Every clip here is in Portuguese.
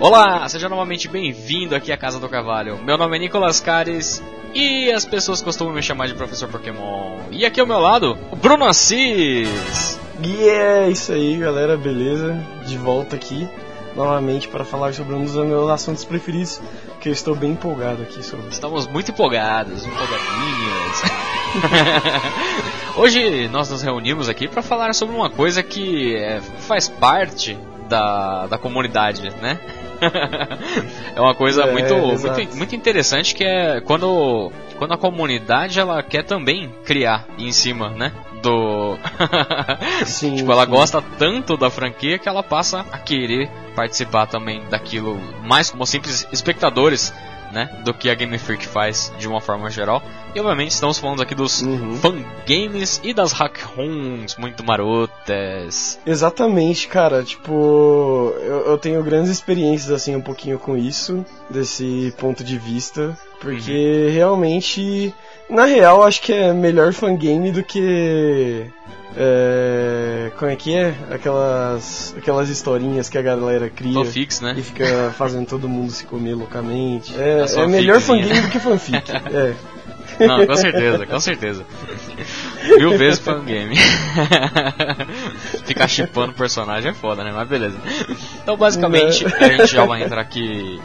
Olá, seja novamente bem-vindo aqui à Casa do Cavalho. Meu nome é Nicolas Cares e as pessoas costumam me chamar de Professor Pokémon. E aqui ao meu lado, o Bruno Assis. E é isso aí, galera, beleza? De volta aqui novamente para falar sobre um dos meus assuntos preferidos, que eu estou bem empolgado aqui sobre. Estamos muito empolgados, empolgadinhos. Hoje nós nos reunimos aqui para falar sobre uma coisa que é, faz parte da, da comunidade, né? é uma coisa É, muito, muito, muito interessante que é quando, quando a comunidade ela quer também criar em cima, né? Do. Sim, tipo, ela sim. gosta tanto da franquia que ela passa a querer participar também daquilo, mais como simples espectadores, né? Do que a Game Freak faz de uma forma geral. E obviamente estamos falando aqui dos Uhum. fangames e das hack ROMs muito marotas. Exatamente, cara. Tipo, eu, eu tenho grandes experiências, assim, um pouquinho com isso, desse ponto de vista. Porque Uhum. realmente, na real, acho que é melhor fangame do que. É, como é que é? Aquelas, aquelas historinhas que a galera cria. Fanfics, né? E fica fazendo todo mundo se comer loucamente. É, As é melhor fanficzinha. fangame do que fanfic. É. Não, com certeza, com certeza. Mil vezes fangame. Ficar chipando o personagem é foda, né? Mas beleza. Então, basicamente, a gente já vai entrar aqui.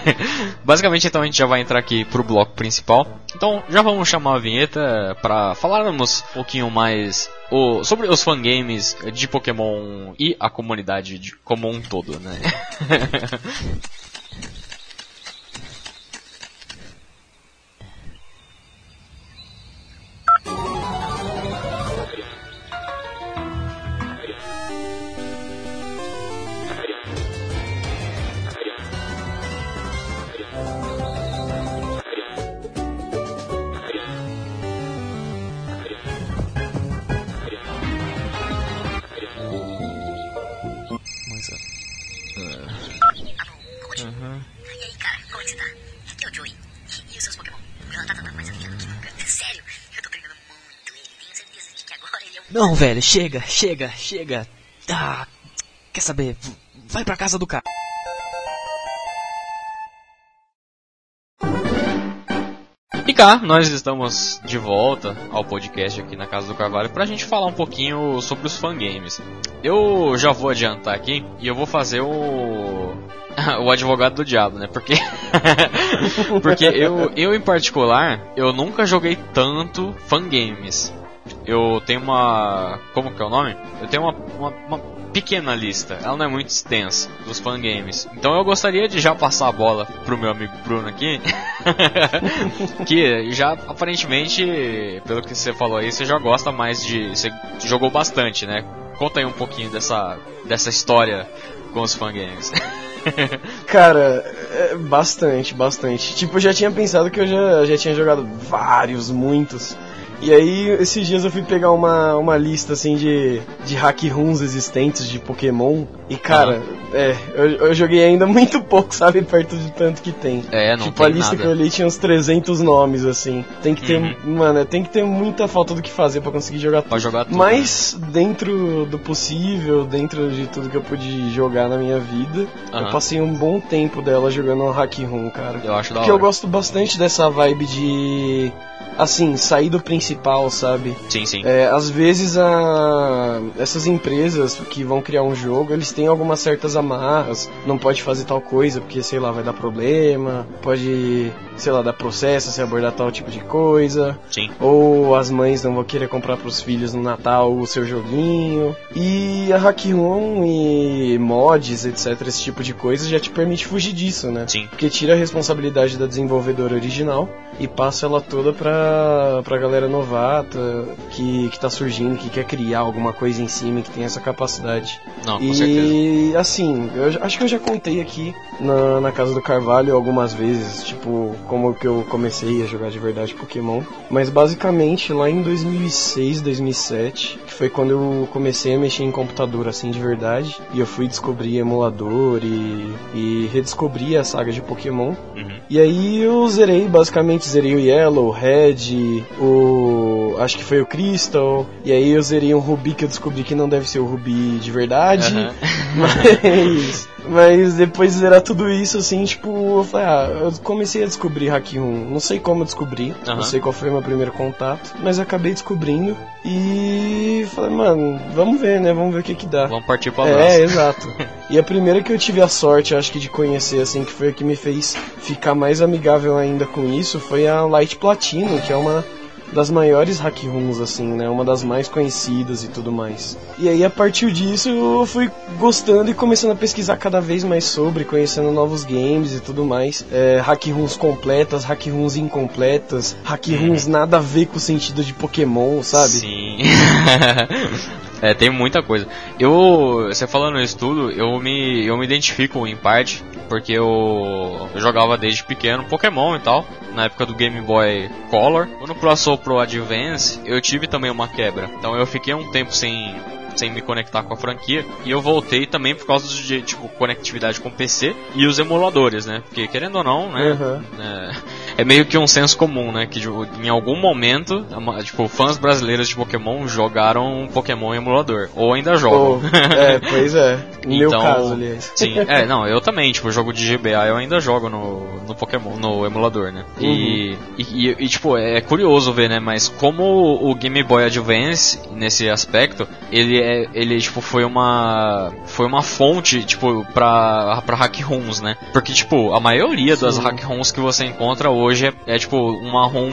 basicamente, então, a gente já vai entrar aqui pro bloco principal. Então, já vamos chamar a vinheta pra falarmos um pouquinho mais o- sobre os fangames de Pokémon e a comunidade de- como um todo, né? Não, velho, chega, chega, chega. Ah, quer saber? Vai pra casa do cara. E cá, nós estamos de volta ao podcast aqui na Casa do Carvalho pra gente falar um pouquinho sobre os fangames. Eu já vou adiantar aqui e eu vou fazer o. o advogado do diabo, né? Porque. Porque eu, eu, em particular, eu nunca joguei tanto fangames. Eu tenho uma. Como que é o nome? Eu tenho uma, uma, uma pequena lista, ela não é muito extensa, dos fangames. Então eu gostaria de já passar a bola pro meu amigo Bruno aqui. que já aparentemente, pelo que você falou aí, você já gosta mais de. Você jogou bastante, né? Conta aí um pouquinho dessa, dessa história com os fangames. Cara, é, bastante, bastante. Tipo, eu já tinha pensado que eu já, já tinha jogado vários, muitos. E aí, esses dias eu fui pegar uma, uma lista, assim, de, de hack runs existentes de Pokémon. E, cara, é, eu, eu joguei ainda muito pouco, sabe? Perto de tanto que tem. É, não tipo, tem a lista nada. que eu li tinha uns 300 nomes, assim. Tem que ter, Uhum. mano, tem que ter muita falta do que fazer pra conseguir jogar Pra jogar tudo. mas dentro do possível, dentro de tudo que eu pude jogar na minha vida, Aham. eu passei um bom tempo dela jogando um hack room, cara. Eu acho da Porque eu gosto bastante dessa vibe de assim, sair do principal, sabe? Sim, sim. É, às vezes a... essas empresas que vão criar um jogo, eles têm algumas certas amarras, não pode fazer tal coisa porque, sei lá, vai dar problema, pode, sei lá, dar processo se abordar tal tipo de coisa. Sim. Ou as mães não vão querer comprar pros filhos no Natal o seu joguinho. E a Hack Room e mods, etc, esse tipo de coisa já te permite fugir disso, né? Sim. Porque tira a responsabilidade da desenvolvedora original e passa ela toda pra, pra galera novata que, que tá surgindo, que quer criar alguma coisa em cima, que tem essa capacidade. Não, com certeza. E assim, eu acho que eu já contei aqui na, na casa do Carvalho algumas vezes, tipo, como que eu comecei a jogar de verdade Pokémon. Mas basicamente lá em 2006, 2007, que foi quando eu comecei a mexer em computador assim de verdade. E eu fui descobrir emulador e, e redescobri a saga de Pokémon. Uhum. E aí eu zerei, basicamente zerei o Yellow, o Red, o o. Acho que foi o Crystal. E aí eu zerei um Ruby que eu descobri que não deve ser o Ruby de verdade. Aham. Mas. Mas depois de zerar tudo isso, assim, tipo, eu falei, ah, eu comecei a descobrir Hack 1. Não sei como eu descobri, Aham. não sei qual foi o meu primeiro contato, mas acabei descobrindo e falei, mano, vamos ver, né? Vamos ver o que que dá. Vamos partir pro É, abraço. exato. E a primeira que eu tive a sorte, acho que de conhecer, assim, que foi a que me fez ficar mais amigável ainda com isso, foi a Light Platinum, que é uma das maiores hack rooms, assim, né? Uma das mais conhecidas e tudo mais. E aí, a partir disso, eu fui gostando e começando a pesquisar cada vez mais sobre, conhecendo novos games e tudo mais. É, hack rooms completas, hack rooms incompletas, hack rooms nada a ver com o sentido de Pokémon, sabe? Sim. é, tem muita coisa. Eu, você falando isso tudo, eu me, eu me identifico em parte, porque eu, eu jogava desde pequeno Pokémon e tal, na época do Game Boy Color. Quando passou pro Advance, eu tive também uma quebra. Então eu fiquei um tempo sem sem me conectar com a franquia e eu voltei também por causa de tipo conectividade com o PC e os emuladores, né? Porque querendo ou não, né? Uhum. É, é meio que um senso comum, né? Que tipo, em algum momento, tipo, fãs brasileiros de Pokémon jogaram Pokémon em emulador. Ou ainda jogam. Pô, é, pois é. No meu Então, caso, aliás. Sim, é, não, eu também, tipo, jogo de GBA eu ainda jogo no, no Pokémon, no emulador, né? E, Uhum. e, e- e, tipo, é curioso ver, né? Mas como o Game Boy Advance, nesse aspecto, ele é, ele, tipo, foi uma, foi uma fonte, tipo, pra, pra hack rooms, né? Porque, tipo, a maioria das Sim. hack rooms que você encontra hoje é, é tipo, uma room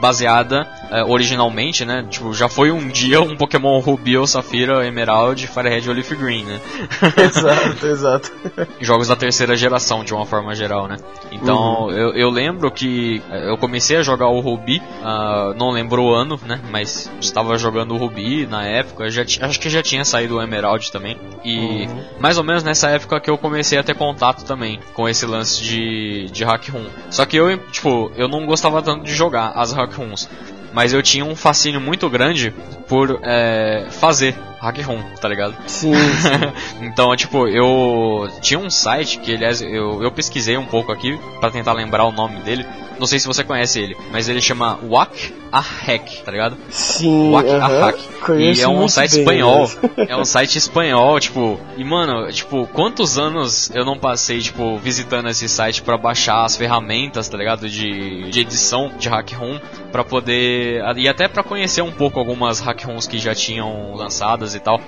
baseada é, originalmente, né? Tipo, já foi um dia um Pokémon Ruby ou Safira, Emerald, Firehead ou Leaf Green, né? exato, exato. jogos da terceira geração de uma forma geral, né? Então eu, eu lembro que eh, eu comecei a jogar o Ruby, ah, não lembro o ano, né? Mas estava jogando o Ruby na época, já acho que já tinha saído o Emerald também. E Uhum. mais ou menos nessa época que eu comecei a ter contato também com esse lance de, de hack room. Só que eu, tipo, eu não gostava tanto de jogar as hack Mas eu tinha um fascínio muito grande por eh, fazer hack room, tá ligado? Sim, sim. então, tipo, eu tinha um site que, aliás, eu, eu pesquisei um pouco aqui pra tentar lembrar o nome dele. Não sei se você conhece ele, mas ele chama Whack a Hack, tá ligado? Sim, aham. Hack. Conheço E é um site bem, espanhol. aliás. É um site espanhol, tipo. E mano, tipo, quantos anos eu não passei, tipo, visitando esse site pra baixar as ferramentas, tá ligado? De, de edição de hack room pra poder. E até pra conhecer um pouco algumas hack rooms que já tinham lançadas e tal.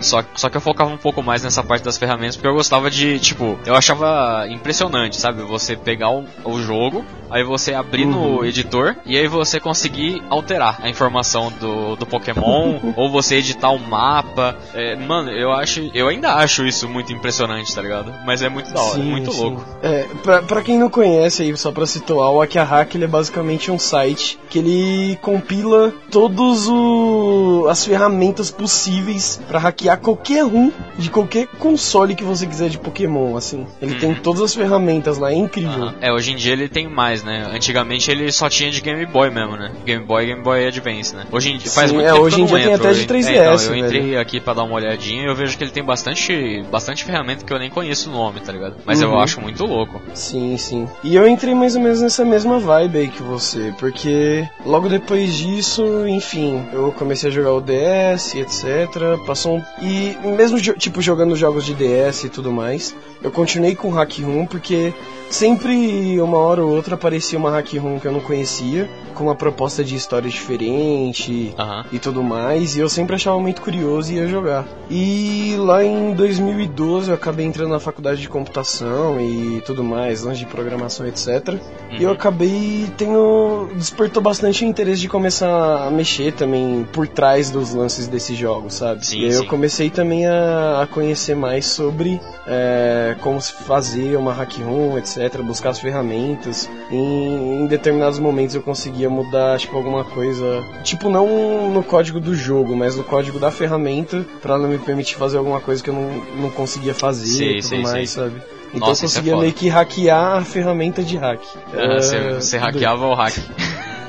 Só, só que eu focava um pouco mais nessa parte das ferramentas porque eu gostava de, tipo, eu achava impressionante, sabe? Você pegar o, o jogo, aí você abrir no Uhum. editor e aí você conseguir alterar a informação do, do Pokémon ou você editar um mapa. É, mano, eu acho, eu ainda acho isso muito impressionante, tá ligado? Mas é muito da hora, Sim, muito sim. louco. É, pra, pra quem não conhece aí, só pra situar, o Akihack ele é basicamente um site que ele compila todos o, as ferramentas possíveis pra hackear qualquer um de qualquer console que você quiser de Pokémon, assim. Ele tem todas as ferramentas lá, é incrível. É, hoje em dia ele tem mais, né? Antigamente ele só tinha de Game Boy mesmo, né? Game Boy Game Boy Advance, né? Hoje em dia faz Sim, muito é, tempo hoje que eu em não dia tem até de hein? 3DS, É, então, eu velho. entrei aqui pra dar uma olhadinha e eu vejo que ele tem bastante, bastante ferramenta que eu nem conheço o nome, tá ligado? Mas eu Uhum. acho muito louco. Sim, sim. E eu entrei mais ou menos nessa mesma vibe aí que você, porque logo depois disso, enfim, eu comecei a jogar o DS, etc. Passou um... E mesmo, tipo, jogando jogos de DS e tudo mais, eu continuei com Hack Room porque sempre, uma hora ou outra, aparecia uma Hack Room que eu não conhecia, com uma proposta de história diferente, Aham. e tudo mais, e eu sempre achava muito curioso e ia jogar. E lá em 2012 eu acabei entrando na faculdade de computação e tudo mais, lance de programação, etc. E eu Uhum. acabei tendo. despertou bastante o interesse de começar a mexer também por trás dos lances desses jogos, sabe? Sim, e aí eu sim. comecei também a, a conhecer mais sobre é, como se fazer uma hack room, etc. Buscar as ferramentas. Em, em determinados momentos eu conseguia mudar, tipo, alguma coisa. Tipo, não no código do jogo, mas no código da ferramenta, pra ela me permitir fazer alguma coisa que eu não, não conseguia fazer Sei, e tudo sei, mais, sei. sabe? Então Nossa, eu é conseguia foda. meio que hackear a ferramenta de hack. Ah, você, É, você hackeava o hack.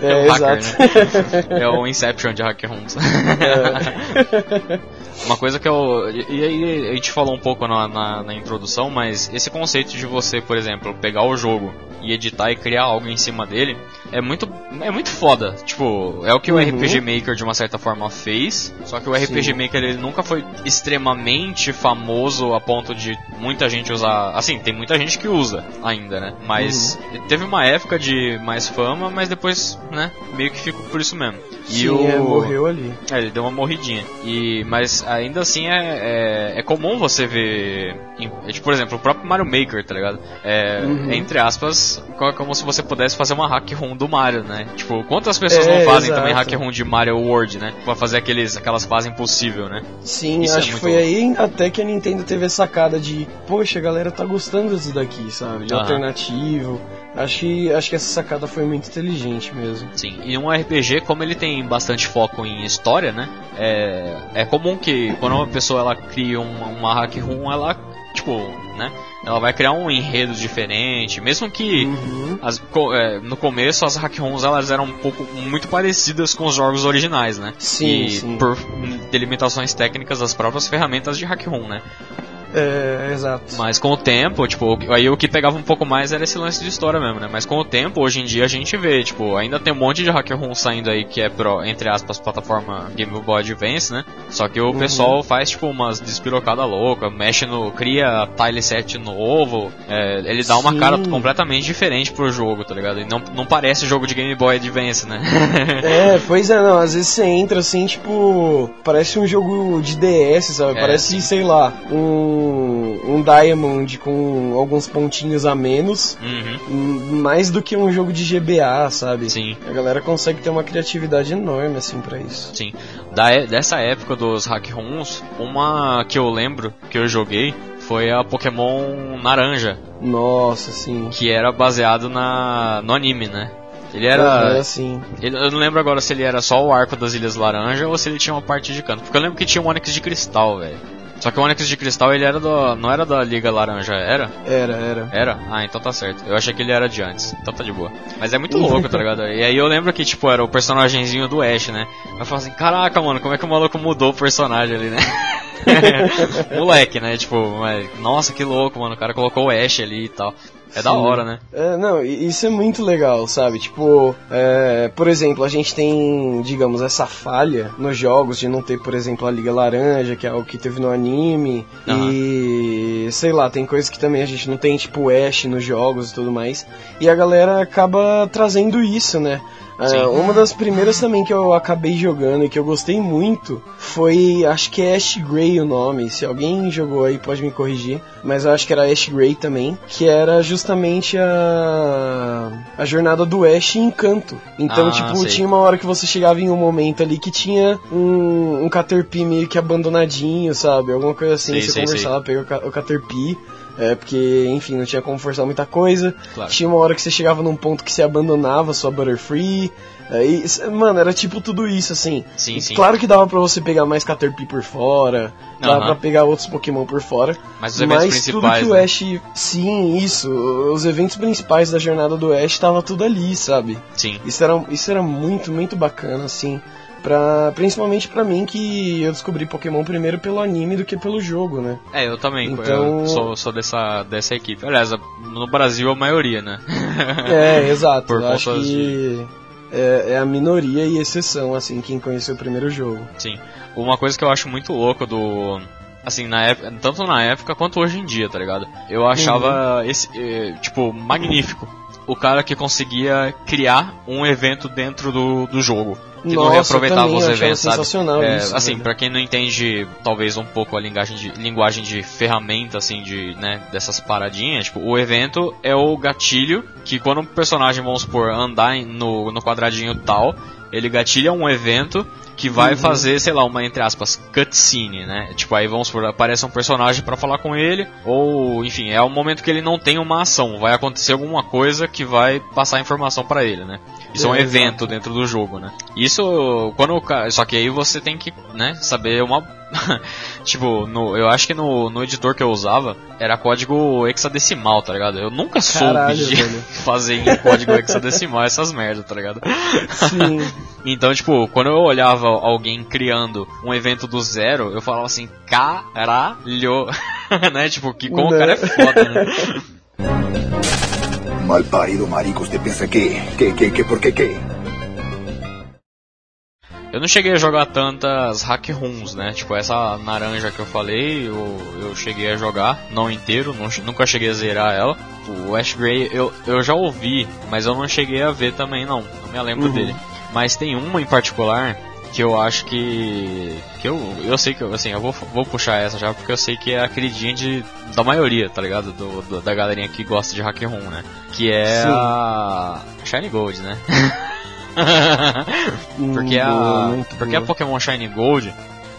É, o hacker, exato. né? É o Inception de hack rooms. É. Uma coisa que eu. E e aí, a gente falou um pouco na, na, na introdução, mas esse conceito de você, por exemplo, pegar o jogo e editar e criar algo em cima dele, é muito é muito foda. Tipo, é o que o Uhum. RPG Maker de uma certa forma fez, só que o RPG Sim. Maker ele nunca foi extremamente famoso a ponto de muita gente usar. Assim, tem muita gente que usa ainda, né? Mas teve uma época de mais fama, mas depois, né, meio que ficou por isso mesmo. E Sim, o é, morreu ali. é, ele deu uma morridinha. E, mas ainda assim é, é, é comum você ver. em- é, tipo, por exemplo, o próprio Mario Maker, tá ligado? É, Uhum. Entre aspas, co- como se você pudesse fazer uma hack do Mario, né? Tipo, quantas pessoas É, não fazem exato. também hack room de Mario World, né? Pra fazer aqueles, aquelas fases impossível, né? Sim, Isso é acho que muito foi louco. aí até que a Nintendo teve a sacada de, poxa, a galera tá gostando disso daqui, sabe? De Aham. alternativo. Acho que, acho que essa sacada foi muito inteligente mesmo. Sim, e um RPG, como ele tem bastante foco em história, né? É, é comum que quando uma pessoa ela cria uma, uma hack room, ela, tipo, né? Ela vai criar um enredo diferente, mesmo que Uhum. as- é, no começo as hack ROMs elas eram um pouco muito parecidas com os jogos originais, né? Sim, e sim. por delimitações técnicas das próprias ferramentas de hack ROM, né? É, exato. Mas com o tempo, tipo, aí o que pegava um pouco mais era esse lance de história mesmo, né? Mas com o tempo, hoje em dia a gente vê, tipo, ainda tem um monte de hack ROM saindo aí que é pro, entre aspas, plataforma Game Boy Advance, né? Só que o Uhum. pessoal faz, tipo, umas despirocadas loucas, mexe no. cria tile set novo, é, ele dá uma Sim. cara completamente diferente pro jogo, tá ligado? E não, não parece jogo de Game Boy Advance, né? É, pois é, não, às vezes você entra assim, tipo, parece um jogo de DS, sabe? É, parece, sei lá, um, um Diamond com alguns pontinhos a menos, uhum, hum, mais do que um jogo de GBA, sabe? sim. A galera consegue ter uma criatividade enorme, assim, pra isso. Sim. Da, e- dessa época dos hack ROMs, uma que eu lembro que eu joguei foi a Pokémon Naranja, Nossa, assim. que era baseado na no anime, né? Ele Era era. assim. ele- eu não lembro agora se ele era só o arco das Ilhas Laranja ou se ele tinha uma parte de canto. Porque eu lembro que tinha um Onix de cristal, velho. Só que o Onix de cristal ele era do. não era da Liga Laranja, era? Era, era. Era? Ah, então tá certo. Eu achei que ele era de antes. Então tá de boa. Mas é muito louco, tá ligado? E aí eu lembro que, tipo, era o personagemzinho do Ash, né? Eu falava assim, caraca, mano, como é que o maluco mudou o personagem ali, né? Moleque, né? Tipo, mas, nossa, que louco, mano. O cara colocou o Ash ali e tal. É da Sim. hora, né? É, não, isso é muito legal, sabe? Tipo, é, por exemplo, a gente tem, digamos, essa falha nos jogos de não ter, por exemplo, a Liga Laranja, que é o que teve no anime, Aham. e sei lá, tem coisas que também a gente não tem, tipo, Ash nos jogos e tudo mais, e a galera acaba trazendo isso, né? Sim. uma das primeiras também que eu acabei jogando e que eu gostei muito foi, acho que é Ash Gray o nome. Se alguém jogou aí pode me corrigir, mas eu acho que era Ash Gray também, que era justamente a a jornada do Ash em Canto. Então, Ah, tipo, sei. tinha uma hora que você chegava em um momento ali que tinha um, um Caterpie meio que abandonadinho, sabe? Alguma coisa assim, Sei, você sei, conversava, pegou o Ca- o Caterpie. É, porque, enfim, não tinha como forçar muita coisa. Claro. Tinha uma hora que você chegava num ponto que você abandonava sua Butterfree. Aí, mano, era tipo tudo isso, assim. Sim, sim. Claro que dava pra você pegar mais Caterpie por fora, dava pra pegar outros Pokémon por fora. Mas os eventos Mas tudo principais. que o né? Ash. Sim, isso. Os eventos principais da jornada do Ash tava tudo ali, sabe? Sim. Isso era, isso era muito, muito bacana, assim. Pra, principalmente pra mim, que eu descobri Pokémon primeiro pelo anime do que pelo jogo, né? É, eu também. Então- Eu sou, sou dessa, dessa equipe. Aliás, no Brasil a maioria, né? É, exato. Por eu acho que é, é a minoria e exceção, assim, quem conheceu o primeiro jogo. Sim. Uma coisa que eu acho muito louco do. Assim, na época, tanto na época quanto hoje em dia, tá ligado? Eu achava Uhum. esse, eh, tipo, magnífico. O cara que conseguia criar um evento dentro do, do jogo. Que não Nossa, reaproveitava eu também os eventos, sabe? É, isso, assim, velho. pra quem não entende, talvez um pouco a linguagem de, linguagem de ferramenta, assim, de, né, dessas paradinhas, tipo, o evento é o gatilho que quando um personagem, vamos supor, andar no, no quadradinho tal, ele gatilha um evento que vai Uhum. fazer, sei lá, uma, entre aspas, cutscene, né? Tipo, aí vamos supor, aparece um personagem pra falar com ele, ou, enfim, é o momento que ele não tem uma ação, vai acontecer alguma coisa que vai passar informação pra ele, né? Isso é, um É, exato. evento dentro do jogo, né? Isso, quando o cara, só que aí você tem que, né, saber uma tipo, no, eu acho que no, no editor que eu usava era código hexadecimal, tá ligado? Eu nunca soube Caralho, de velho. fazer em código hexadecimal essas merdas, tá ligado? Sim. Então, tipo, quando eu olhava alguém criando um evento do zero, eu falava assim, caralho, né? Tipo, que como o Né? cara é foda, né? Mal parido marico, usted piensa que, que, que, que, por qué, que? Eu não cheguei a jogar tantas hack rooms, né? Tipo, essa naranja que eu falei, eu, eu cheguei a jogar, não inteiro, não, nunca cheguei a zerar ela. O Ash Grey eu, eu já ouvi, mas eu não cheguei a ver também não, não me lembro Uhum. dele. Mas tem uma em particular que eu acho que. que eu, eu sei que, eu- assim, eu vou, vou puxar essa já porque eu sei que é a queridinha de, da maioria, tá ligado? Do, do- da galerinha que gosta de hack room, né? Que é Sim. a. Shiny Gold, né? Porque, a, porque a. Pokémon Shiny Gold,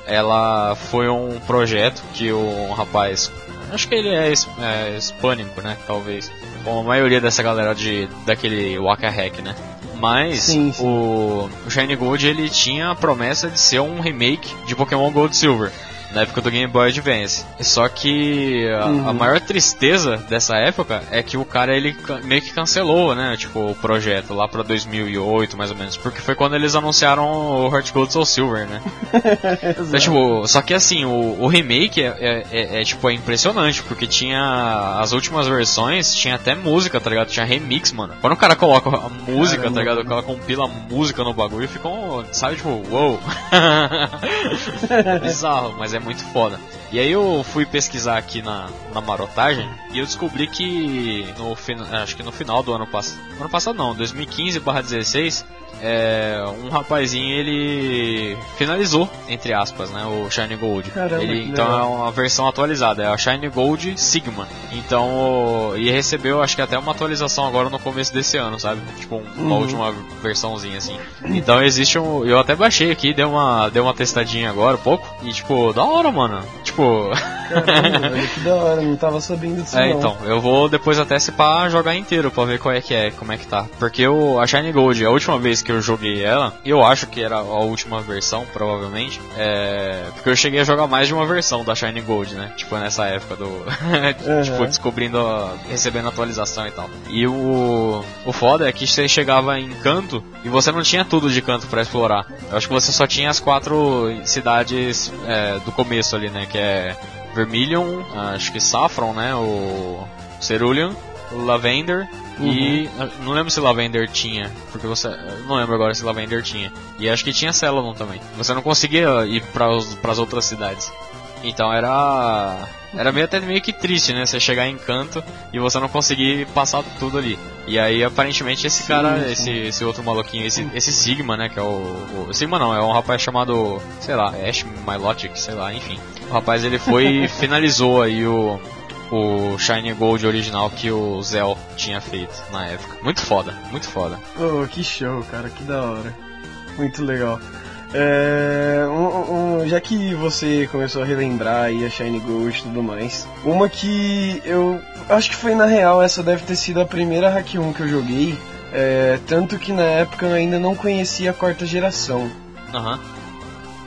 ela foi um projeto que o rapaz, acho que ele é, é hispânico, né, talvez, como a maioria dessa galera de daquele Waka Hack, né. Mas Sim, sim. O, o Shiny Gold ele tinha a promessa de ser um remake de Pokémon Gold Silver. Na época do Game Boy Advance. Só que a, Uhum. a maior tristeza dessa época é que o cara ele meio que cancelou, né? Tipo, o projeto lá pra 2008, mais ou menos. Porque foi quando eles anunciaram o Heart Gold Soul Silver, né? Então, tipo, só que assim, o, o remake é, é- é- é, tipo, é impressionante, porque tinha as últimas versões, tinha até música, tá ligado? Tinha remix, mano. Quando o cara coloca a música, Caramba, tá ligado? O mano. cara compila a música no bagulho, fica um, sabe, tipo, uou. Bizarro, mas é muito foda. E aí eu fui pesquisar aqui na, na marotagem e eu descobri que no fina- acho que no final do ano passado, ano passado não, 2015/16, é, um rapazinho ele finalizou entre aspas, né, o Shiny Gold. Caramba, ele então legal. é uma versão atualizada, é a Shiny Gold Sigma. Então, e recebeu acho que até uma atualização agora no começo desse ano, sabe? Tipo um- uma Uhum. última versãozinha assim. Então existe um, eu até baixei aqui, dei uma dei uma testadinha agora um pouco e tipo, da hora, mano. Tipo, Caramba, velho, que da hora, não tava sabendo disso é, não. então, eu vou depois até se pá jogar inteiro pra ver qual é que é, como é que tá. Porque o, a Shiny Gold, a última vez que eu joguei ela, eu acho que era a última versão, provavelmente. É, porque eu cheguei a jogar mais de uma versão da Shiny Gold, né? Tipo, nessa época do. tipo, Uhum. descobrindo, a- recebendo atualização e tal. E o. O foda é que você chegava em canto e você não tinha tudo de canto pra explorar. Eu acho que você só tinha as quatro cidades é, do começo ali, né? Que é Vermilion, acho que Saffron, né? O Cerulean, o Lavender e ah, não lembro se Lavender tinha, porque você não lembro agora se Lavender tinha. E acho que tinha Celadon também. Você não conseguia ir para as outras cidades. Então era era meio até meio que triste, né? Você chegar em canto e você não conseguir passar tudo ali. E aí aparentemente esse Sim, cara, sim. esse esse outro maluquinho, esse, esse Sigma, né, que é o, o Sigma não, é um rapaz chamado, sei lá, Ash Milotic, sei lá, enfim. O rapaz ele foi e finalizou aí o o Shiny Gold original que o Zell tinha feito na época. Muito foda, muito foda. Oh, que show, cara, que da hora. Muito legal. É, um- um- já que você começou a relembrar aí a Shiny Gold e tudo mais, uma que eu acho que foi na real, essa deve ter sido a primeira Hack 1 que eu joguei, é, tanto que na época eu ainda não conhecia a quarta geração. Aham.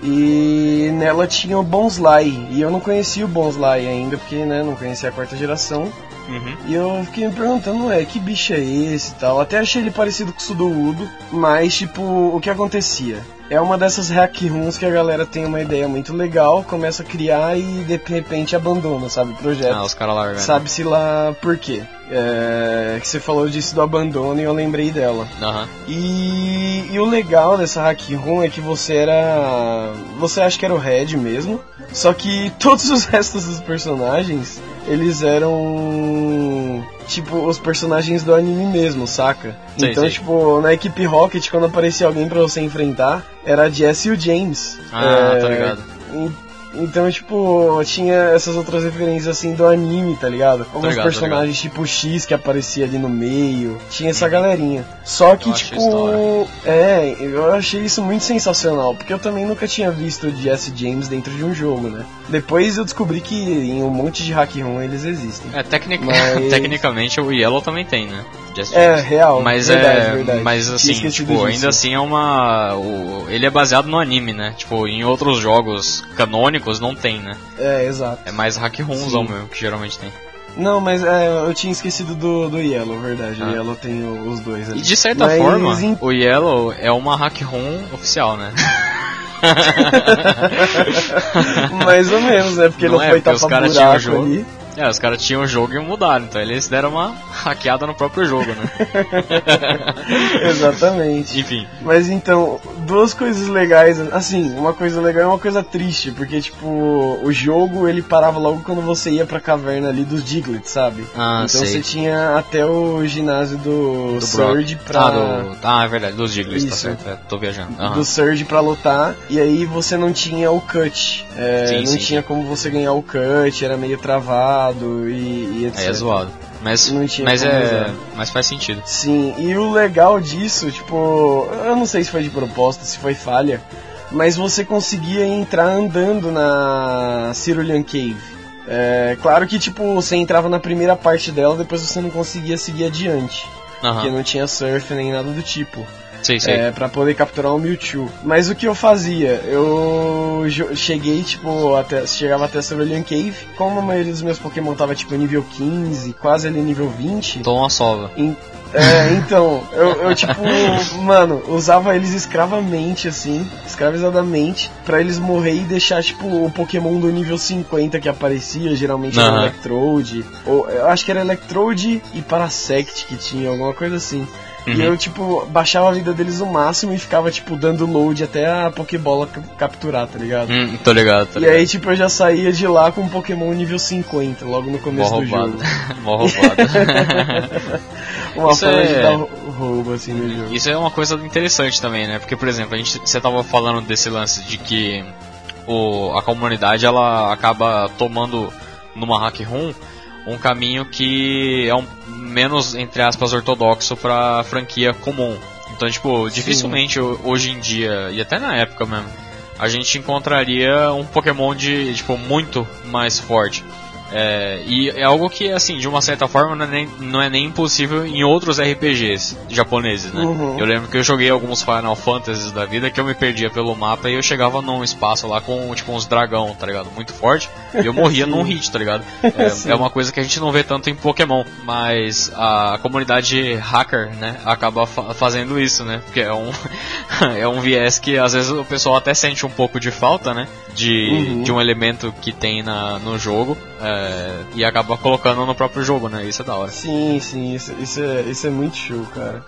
E nela tinha o Bonsly, e eu não conhecia o Bonsly ainda, porque né, não conhecia a quarta geração. Uhum. E eu fiquei me perguntando, ué, que bicho é esse e tal. Até achei ele parecido com o Sudowoodo, mas, tipo, o que acontecia? É uma dessas hack rooms que a galera tem uma ideia muito legal, começa a criar e de repente abandona, sabe, o projeto. Ah, os caras largando. Sabe-se lá por quê. É, que você falou disso do abandono e eu lembrei dela. Aham. E, e o legal dessa hack room é que você era. Você acha que era o Red mesmo. Só que todos os restos dos personagens, eles eram. Tipo, os personagens do anime mesmo, saca? Sei, então, sei. tipo, na equipe Rocket, quando aparecia alguém pra você enfrentar, era a Jess e o James. Ah, É, tô ligado. e- Então, tipo, tinha essas outras referências assim do anime, tá ligado? Alguns ligado, tô personagens tipo X que aparecia ali no meio. Tinha essa galerinha. Só que, Eu tipo. É, eu achei isso muito sensacional. Porque eu também nunca tinha visto o Jesse James dentro de um jogo, né? Depois eu descobri que em um monte de hack room eles existem. É, tecnic... Mas- tecnicamente o Yellow também tem, né? Just É, James. real. Mas verdade, é, verdade. mas assim, tipo, disso. ainda assim é uma, o- ele é baseado no anime, né? Tipo, em outros jogos canônicos não tem, né? É, exato. É mais hack roomzão Sim. mesmo que geralmente tem. Não, mas é, eu tinha esquecido do, do Yellow, verdade. Ah. O Yellow tem o- os dois ali. E de certa Mas forma, em- o Yellow é uma hack room oficial, né? Mais ou menos, né? Porque Não não, é, foi tapar buraco tinham o jogo. ali. É, os caras tinham o jogo e mudaram, então eles deram uma hackeada no próprio jogo, né? Exatamente. Enfim. Mas então, duas coisas legais, assim, uma coisa legal e uma coisa triste, porque tipo, o jogo ele parava logo quando você ia pra caverna ali dos Diglett, sabe? Ah, então sei. você tinha até o ginásio do, Do Surge Brock. pra. Ah, do... ah, é verdade, dos Jiggles, tá certo. É, tô viajando. Aham. do Surge pra lutar, e aí você não tinha o cut. É, Sim, não sim. tinha como você ganhar o cut, era meio travado e, e etc. Aí é zoado. Mas, Não tinha mas é. Mas faz sentido. Sim, e o legal disso, tipo, eu não sei se foi de proposta, se foi falha, mas você conseguia entrar andando na Cerulean Cave. É, claro que, tipo, você entrava na primeira parte dela, depois você não conseguia seguir adiante. Porque Aham. não tinha surf nem nada do tipo. Sei, sei. É, pra poder capturar o Mewtwo. Mas o que eu fazia? Eu cheguei, tipo, até, chegava até a Cerulean Cave. Como a maioria dos meus Pokémon tava, tipo, nível 15, quase ali nível 20. Tô uma sova. em- é, então, eu, eu, tipo, mano, usava eles escravamente, assim, escravizadamente, pra eles morrer e deixar, tipo, o Pokémon do nível 50 que aparecia, geralmente era Aham. Electrode, ou eu acho que era Electrode e Parasect que tinha, alguma coisa assim. E Uhum. eu, tipo, baixava a vida deles o máximo e ficava, tipo, dando load até a Pokébola cap- capturar, tá ligado? Hum, tô ligado, tô E ligado. aí, tipo, eu já saía de lá com um Pokémon nível 50, logo no Mó começo do roubado. jogo. Mó roubado. Uma Isso forma é- de dar roubo, assim, no jogo. Isso é uma coisa interessante também, né? Porque, por exemplo, a gente, você tava falando desse lance de que o, a comunidade ela acaba tomando numa hack room um caminho que é um menos, entre aspas, ortodoxo pra franquia comum. Então, tipo, dificilmente ho- hoje em dia, e até na época mesmo, a gente encontraria um Pokémon de, tipo, muito mais forte. É, e é algo que, assim, de uma certa forma não é nem, não é nem impossível em outros RPGs japoneses, né? Uhum. Eu lembro que eu joguei alguns Final Fantasies da vida que eu me perdia pelo mapa e eu chegava num espaço lá com, tipo, uns dragão, tá ligado? Muito forte. E eu morria num hit, tá ligado? É, é uma coisa que a gente não vê tanto em Pokémon, mas a comunidade hacker, né, acaba fa- fazendo isso, né? Porque é um, é um viés que às vezes o pessoal até sente um pouco de falta, né? De, Uhum. de um elemento que tem na, no jogo é, e acaba colocando no próprio jogo, né? Isso é da hora. Sim, sim, isso, isso, é, isso é muito show, cara.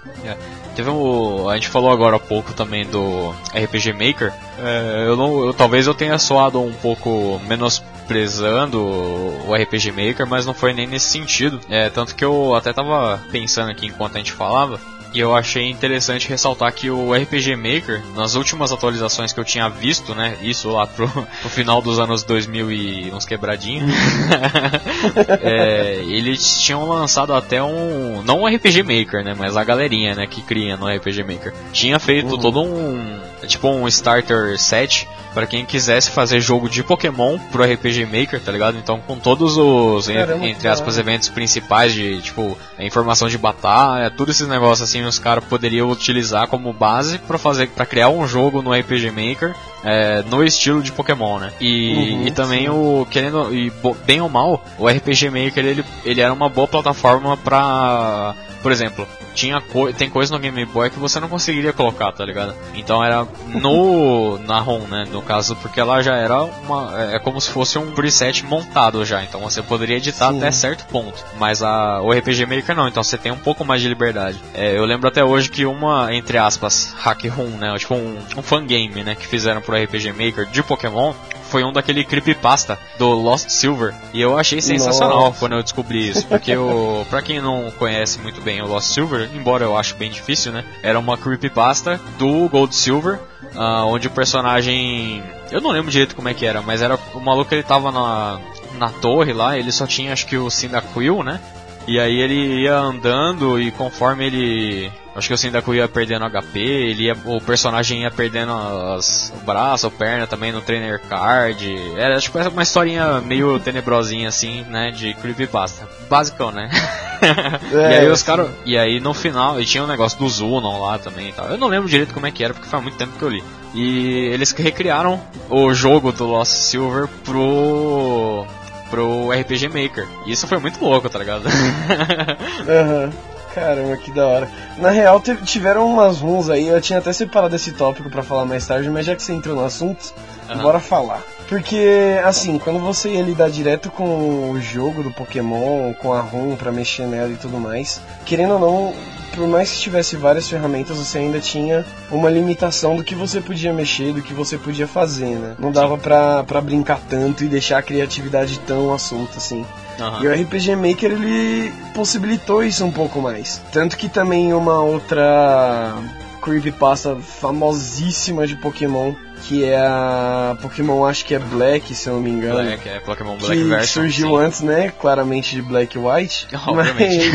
Teve um, a gente falou agora há pouco também do RPG Maker. É, eu não, eu, talvez eu tenha soado um pouco menosprezando o RPG Maker, mas não foi nem nesse sentido. É, tanto que eu até tava pensando aqui enquanto a gente falava. E eu achei interessante ressaltar que o RPG Maker, nas últimas atualizações que eu tinha visto, né, isso lá pro, pro final dos anos 2000 e uns quebradinhos, é, eles tinham lançado até um, não um RPG Maker, né, mas a galerinha, né, que cria no RPG Maker, tinha feito todo um, tipo um starter set para quem quisesse fazer jogo de Pokémon pro RPG Maker, tá ligado? Então com todos os, Caramba, entre aspas, hora. eventos principais de, tipo, informação de batalha, tudo esses negócios assim, os caras poderiam utilizar como base para fazer, para criar um jogo no RPG Maker é, no estilo de Pokémon, né? E, Uhum, e também sim. o querendo e bem ou mal, o RPG Maker ele, ele era uma boa plataforma pra, por exemplo, tinha co tem coisa no Game Boy que você não conseguiria colocar, tá ligado? Então era no na ROM, né, no caso, porque ela já era uma é como se fosse um preset montado já, então você poderia editar Sim. até certo ponto. Mas a o RPG Maker não, então você tem um pouco mais de liberdade. É, eu lembro até hoje que uma entre aspas hack room, né, tipo um, um fangame, né, que fizeram pro RPG Maker de Pokémon foi um daquele creepypasta do Lost Silver. E eu achei sensacional Nossa. quando eu descobri isso. Porque o, pra quem não conhece muito bem o Lost Silver, embora eu acho bem difícil, né? Era uma creepypasta do Gold Silver, ah, onde o personagem. Eu não lembro direito como é que era, mas era o maluco ele tava na, na torre lá, ele só tinha acho que o Cyndaquil, né? E aí ele ia andando e conforme ele. Acho que o Cyndaquil ia perdendo HP, ele ia, o personagem ia perdendo as, o braço, a perna também no trainer card. Era tipo uma historinha meio tenebrosinha assim, né? De creepypasta. Basicão, né? e É, aí os caras. E aí no final, e tinha um negócio do Zunon lá também e tal. Eu não lembro direito como é que era, porque faz muito tempo que eu li. E eles recriaram o jogo do Lost Silver pro. pro RPG Maker. E isso foi muito louco, tá ligado? Aham. Caramba, que da hora. Na real, tiveram umas runs aí, eu tinha até separado esse tópico pra falar mais tarde, mas já que você entrou no assunto, Aham. bora falar. Porque, assim, quando você ia lidar direto com o jogo do Pokémon, com a ROM pra mexer nela e tudo mais, querendo ou não, por mais que tivesse várias ferramentas, você ainda tinha uma limitação do que você podia mexer, do que você podia fazer, né? Não dava pra, pra brincar tanto e deixar a criatividade tão solta assim. Aham. E o RPG Maker ele possibilitou isso um pouco mais. Tanto que também uma outra creepypasta famosíssima de Pokémon, que é a Pokémon acho que é Black, se eu não me engano. Black, é Pokémon Black que Version. surgiu sim. antes, né? Claramente de Black e White. Obviamente.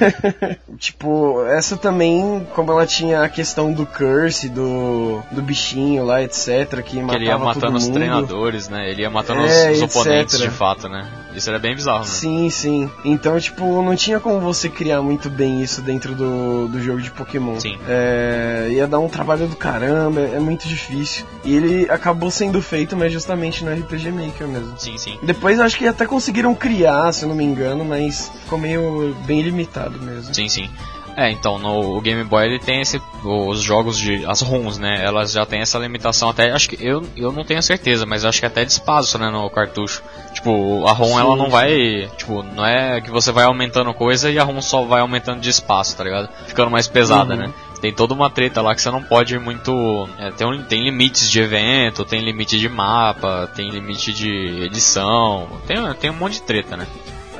Mas, tipo, essa também, como ela tinha a questão do curse, do, do bichinho lá, etc., que que matava ele ia matando os treinadores, né? Ele ia matando os- É, os, etc. oponentes de fato, né? Isso era bem bizarro, né? Sim, sim. Então, tipo, não tinha como você criar muito bem isso dentro do, do jogo de Pokémon. Sim. É, ia dar um trabalho do caramba, é muito difícil. E ele acabou sendo feito, mas justamente no RPG Maker mesmo. Sim, sim. Depois acho que até conseguiram criar, se eu não me engano, mas ficou meio bem limitado mesmo. Sim, sim. É, então, no Game Boy ele tem esse, os jogos de, as ROMs, né, elas já tem essa limitação até, acho que, eu, eu não tenho certeza, mas acho que até de espaço, né, no cartucho. Tipo, a ROM Sim, ela não sim. vai, tipo, não é que você vai aumentando coisa e a ROM só vai aumentando de espaço, tá ligado? Ficando mais pesada, Uhum. né. Tem toda uma treta lá que você não pode muito. é, tem, um- tem limites de evento, tem limite de mapa, tem limite de edição, tem, tem um monte de treta, né?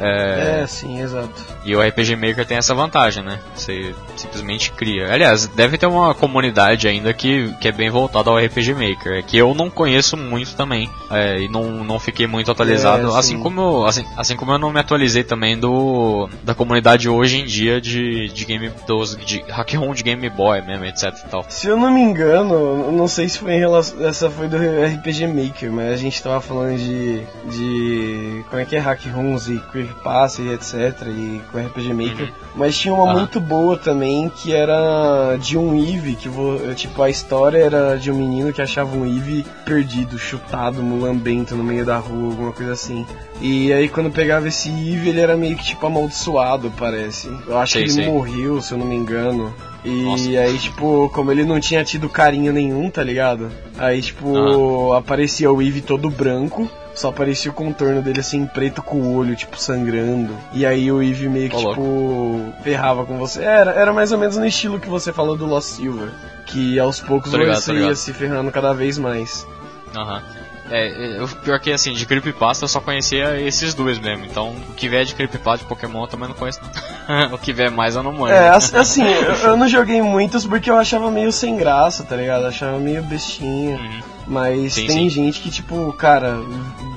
É, É, sim, exato. e o RPG Maker tem essa vantagem, né? Você simplesmente cria. Aliás, deve ter uma comunidade ainda que, que é bem voltada ao RPG Maker. É que eu não conheço muito também. é, e não, não fiquei muito atualizado. É, sim. assim, como eu, assim, assim como eu não me atualizei também do da comunidade hoje em dia de, de game dos de hack ROM de Game Boy mesmo, etc e tal. Se eu não me engano, não sei se foi em relação. Essa foi do RPG Maker, mas a gente tava falando de. de. como é que é? Hack Runs e Creepypasta e etc. E com RPG Maker. Mas tinha uma muito boa também que era de um Eve, que tipo, a história era de um menino que achava um Eve perdido, chutado, mulambento no meio da rua, alguma coisa assim. E aí quando pegava esse Eve, ele era meio que tipo amaldiçoado, parece. Eu acho Sei, que ele sei. morreu, se eu não me engano. E Nossa. aí, tipo, como ele não tinha tido carinho nenhum, tá ligado? Aí, tipo, aparecia o Eve todo branco, só aparecia o contorno dele assim, preto com o olho, tipo, sangrando. E aí o Eve meio que, Ô, tipo, ferrava com você. Era, era mais ou menos no estilo que você falou do Lost Silver. Que aos poucos Tô ligado, você ia se ferrando cada vez mais. Aham. É, é, o pior que assim, de Creepypasta eu só conhecia esses dois mesmo. Então, o que vier de Creepypasta de Pokémon eu também não conheço o que vier mais eu não manjo. É, ass- assim, eu, eu não joguei muitos porque eu achava meio sem graça, tá ligado? Eu achava meio bestinha. Uhum. Mas Sim, tem sim. gente que, tipo, cara,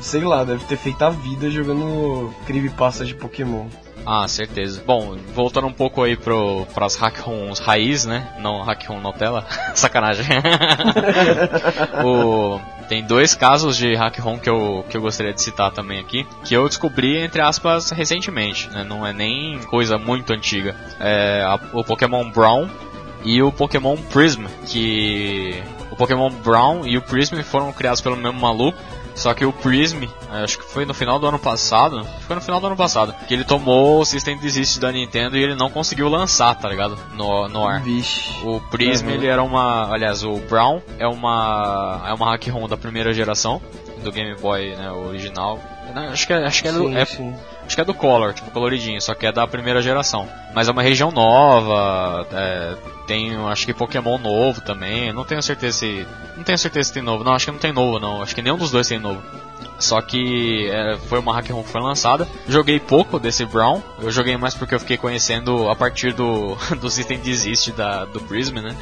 sei lá, deve ter feito a vida jogando creepypasta de Pokémon. Ah, certeza. Bom, voltando um pouco aí pro, pras hack ROMs raiz, né? Não hack ROM Nutella. Sacanagem. o, tem dois casos de hack ROM que eu, que eu gostaria de citar também aqui, que eu descobri, entre aspas, recentemente, né? Não é nem coisa muito antiga. É a- o Pokémon Brown e o Pokémon Prism, que o Pokémon Brown e o Prism foram criados pelo mesmo maluco, só que o Prism, eh, acho que foi no final do ano passado, foi no final do ano passado, que ele tomou o System Desist da Nintendo e ele não conseguiu lançar, tá ligado? No, no ar. Vixe. O Prism, Uhum. ele era uma, aliás, o Brown é uma é uma hack ROM da primeira geração do Game Boy, né, original. Não, Acho que é, acho que é, do, Sim, é sim. Acho que é do Color, tipo coloridinho, só que é da primeira geração. Mas é uma região nova, é, tem acho que Pokémon novo também, não tenho certeza se. Não tenho certeza se tem novo, não, acho que não tem novo não, acho que nenhum dos dois tem novo. Só que é, foi uma hack ROM que foi lançada. Joguei pouco desse Brown. Eu joguei mais porque eu fiquei conhecendo a partir do, do System Desist da, do Prism, né?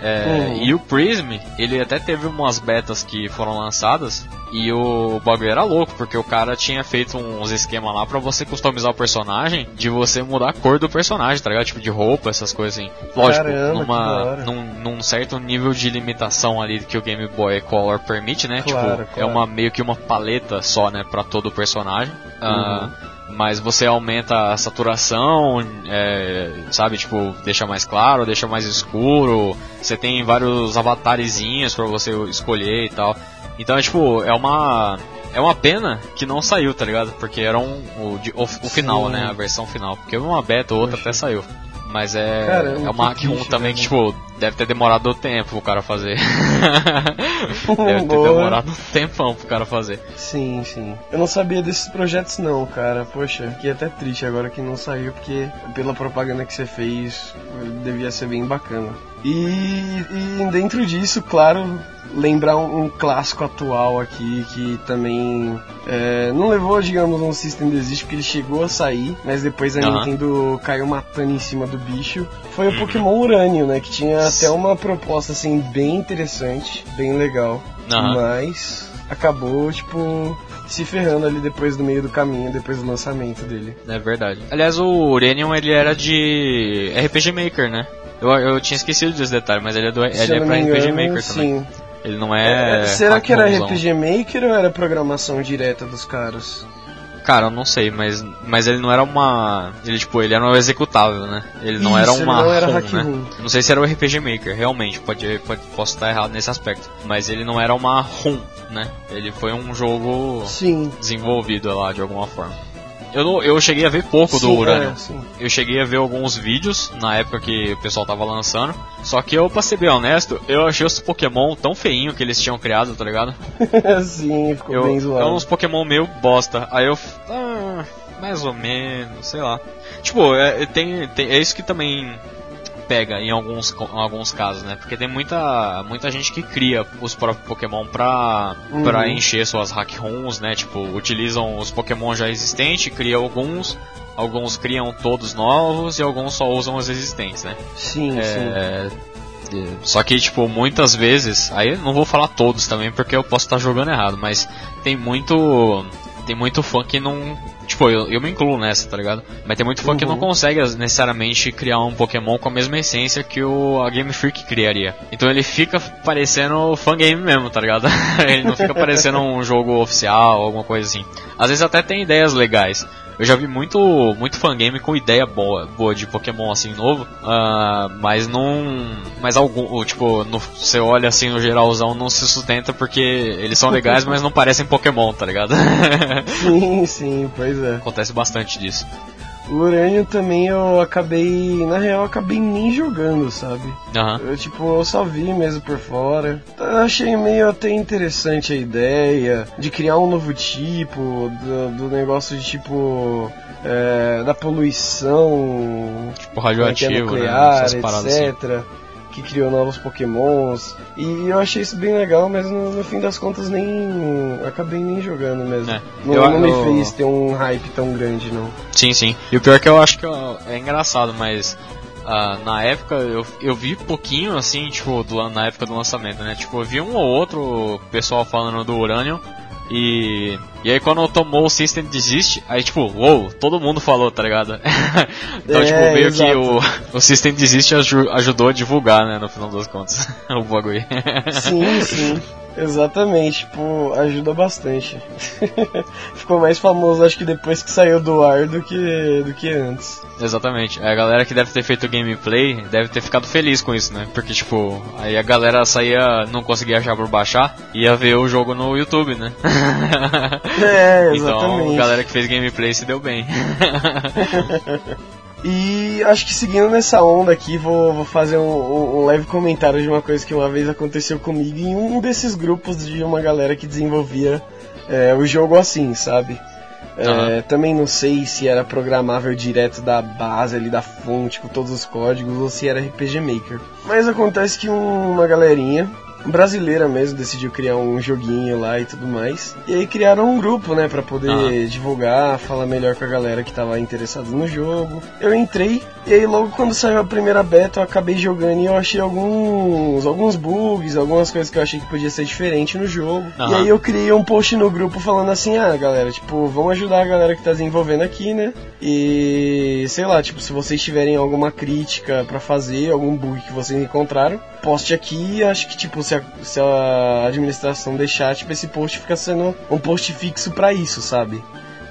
É, Uhum. E o Prism, ele até teve umas betas que foram lançadas. E o bagulho era louco, porque o cara tinha feito uns esquemas lá pra você customizar o personagem, de você mudar a cor do personagem, tá ligado? Tipo de roupa, essas coisas assim. Lógico, Caramba, numa, num, num certo nível de limitação ali que o Game Boy Color permite, né? Claro, tipo, é claro. uma meio que uma paleta só, né, pra todo o personagem. Ah, Uhum. mas você aumenta a saturação, é, sabe, tipo, deixa mais claro, deixa mais escuro. Você tem vários avatarezinhos pra você escolher e tal. Então, é tipo, é uma é uma pena que não saiu, tá ligado? Porque era um, o, o, o final, Sim. né? A versão final. Porque uma beta ou outra Poxa. até saiu. Mas é, Caramba, é uma hack que room triste, também velho. que, tipo, deve ter demorado tempo o cara fazer. deve ter demorado um tempão pro cara fazer. Sim, sim. Eu não sabia desses projetos não, cara. Poxa, fiquei até triste agora que não saiu, porque pela propaganda que você fez, devia ser bem bacana. E, e dentro disso, claro, lembrar um, um clássico atual aqui que também é, não levou, digamos, um System Desist, porque ele chegou a sair, mas depois a Aham. Nintendo caiu matando em cima do bicho. Foi o Pokémon Urânio, né? Que tinha até uma proposta assim bem interessante, bem legal. Mas acabou, tipo, se ferrando ali depois do meio do caminho, depois do lançamento dele. É verdade. Aliás, o Uranium ele era de RPG Maker, né? Eu, eu tinha esquecido desse detalhe, mas ele é, do, ele é pra me RPG engano, Maker também. sim. Ele não é. É, será que era. RPG Maker ou era programação direta dos caras? Cara, eu não sei, mas, mas ele não era uma. Ele, tipo, ele era um executável, né? Ele não Isso, era ele uma. não era ROM, né? Não sei se era o RPG Maker, realmente, pode, pode, posso estar errado nesse aspecto. Mas ele não era uma ROM, né? Ele foi um jogo Sim. desenvolvido lá de alguma forma. Eu, não- eu cheguei a ver pouco do Sim, Uranium. é, sim. Eu cheguei a ver alguns vídeos na época que o pessoal tava lançando. Só que eu, pra ser bem honesto, eu achei os Pokémon tão feinho que eles tinham criado, tá ligado? sim, ficou Eu, bem é zoado. uns Pokémon meio bosta. Aí eu. Ah, mais ou menos, sei lá. Tipo, é, tem, tem- é isso que também pega em alguns, em alguns casos, né? Porque tem muita, muita gente que cria os próprios Pokémon pra, Uhum. pra encher suas hack rooms, né? Tipo, utilizam os Pokémon já existentes, criam alguns. Alguns criam todos novos e alguns só usam os existentes, né? Sim, sim. É, é, Só que, tipo, muitas vezes, aí não vou falar todos também, porque eu posso estar jogando errado, mas tem muito. Tem muito fã que não. Tipo, eu, eu me incluo nessa, tá ligado? Mas tem muito fã que não Uhum. consegue necessariamente criar um Pokémon com a mesma essência que o a Game Freak criaria. Então ele fica parecendo fangame mesmo, tá ligado? ele não fica parecendo um jogo oficial, alguma coisa assim. Às vezes até tem ideias legais. Eu já vi muito, muito fangame com ideia boa, boa de Pokémon assim novo, ah, mas não, mas algum, tipo, no, você olha assim no geralzão não se sustenta porque eles são legais, mas não parecem Pokémon, tá ligado? Sim, sim, pois é. Acontece bastante disso. O Urânio também eu acabei. Na real, eu acabei nem jogando, sabe? Aham. Eu, tipo, eu só vi mesmo por fora. Eu achei meio até interessante a ideia de criar um novo tipo, do, do negócio de tipo. é, da poluição Tipo é é, radioativo, né? nuclear, Essas paradas assim. Que criou novos pokémons. E eu achei isso bem legal, mas no, no fim das contas nem. acabei nem jogando mesmo. É. Não, Eu- não me eu- fez ter um hype tão grande, não. Sim, sim. E o pior é que eu acho que ó, é engraçado, mas ah, na época eu, eu vi pouquinho assim, tipo, do, na época do lançamento, né? Tipo, eu vi um ou outro pessoal falando do Uranium. E, e aí quando tomou o System Desist, aí tipo, uou, todo mundo falou, tá ligado? então, É, tipo, meio que exato. o, o System Desist aju- ajudou a divulgar, né, no final das contas, o bagulho. Sim, sim. Exatamente, tipo, ajuda bastante. Ficou mais famoso, acho que depois que saiu do ar do que, do que antes. Exatamente. A galera que deve ter feito gameplay deve ter ficado feliz com isso, né? Porque, tipo, aí a galera saía, não conseguia achar por baixar, ia ver o jogo no YouTube, né? É, então, exatamente. a galera que fez gameplay se deu bem. E acho que seguindo nessa onda aqui, vou, vou fazer um, um- leve comentário de uma coisa que uma vez aconteceu comigo em um desses grupos de uma galera que desenvolvia é, o jogo assim, sabe? É, Aham. Também não sei se era programável direto da base ali da fonte com todos os códigos ou se era RPG Maker. Mas acontece que um- uma galerinha brasileira mesmo decidiu criar um joguinho lá e tudo mais. E aí criaram um grupo, né, Pra poder Aham. divulgar, falar melhor com a galera que tava interessada no jogo. Eu entrei e aí logo quando saiu a primeira beta eu acabei jogando e eu achei alguns alguns bugs, algumas coisas que eu achei que podia ser diferente no jogo. E aí eu criei um post no grupo falando assim: "Ah, galera, tipo, vamos ajudar a galera que tá desenvolvendo aqui, né? E sei lá, tipo, se vocês tiverem alguma crítica pra fazer, algum bug que vocês encontraram, poste aqui. Acho que tipo, se a, se a administração deixar, tipo, esse post fica sendo um post fixo pra isso, sabe?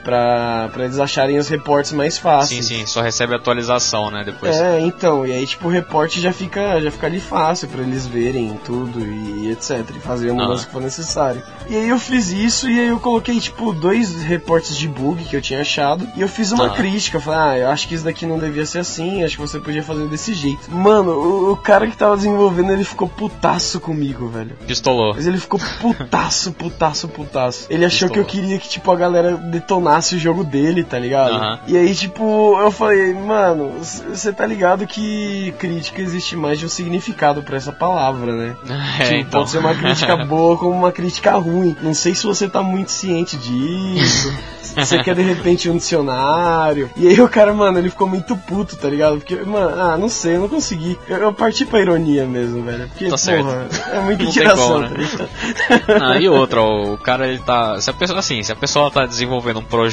Pra, pra eles acharem os reportes mais Sim, fáceis. sim, só recebe atualização, né? Depois. É, então, e aí tipo o reporte já fica, já fica ali fácil pra eles verem tudo e, etc, e fazer a mudança Ah. que for necessário. E aí eu fiz isso e aí eu coloquei tipo dois reportes de bug que eu tinha achado e eu fiz uma Ah. crítica, eu falei: "Ah, eu acho que isso daqui não devia ser assim, acho que você podia fazer desse jeito". Mano, o, o cara que tava desenvolvendo, ele ficou putaço comigo, velho. Pistolou. Mas ele ficou putaço, putaço, putaço. Ele achou Pistola. que eu queria que, tipo, a galera detonasse o jogo dele, tá ligado? Aham. E aí, tipo, eu falei, mano, você tá ligado que crítica existe mais de um significado pra essa palavra, né? É, Tipo, então. Pode ser uma crítica boa como uma crítica ruim. Não sei se você tá muito ciente disso. Você quer de repente um dicionário. E aí o cara, mano, ele ficou muito puto, tá ligado? Porque, mano, ah, não sei, eu não consegui. Eu, eu parti pra ironia mesmo, velho. Porque, Tá certo. porra, é muita tiração, como, né? tá? Ah, e outra, o cara ele tá. Se a pessoa, assim, se a pessoa tá desenvolvendo um projeto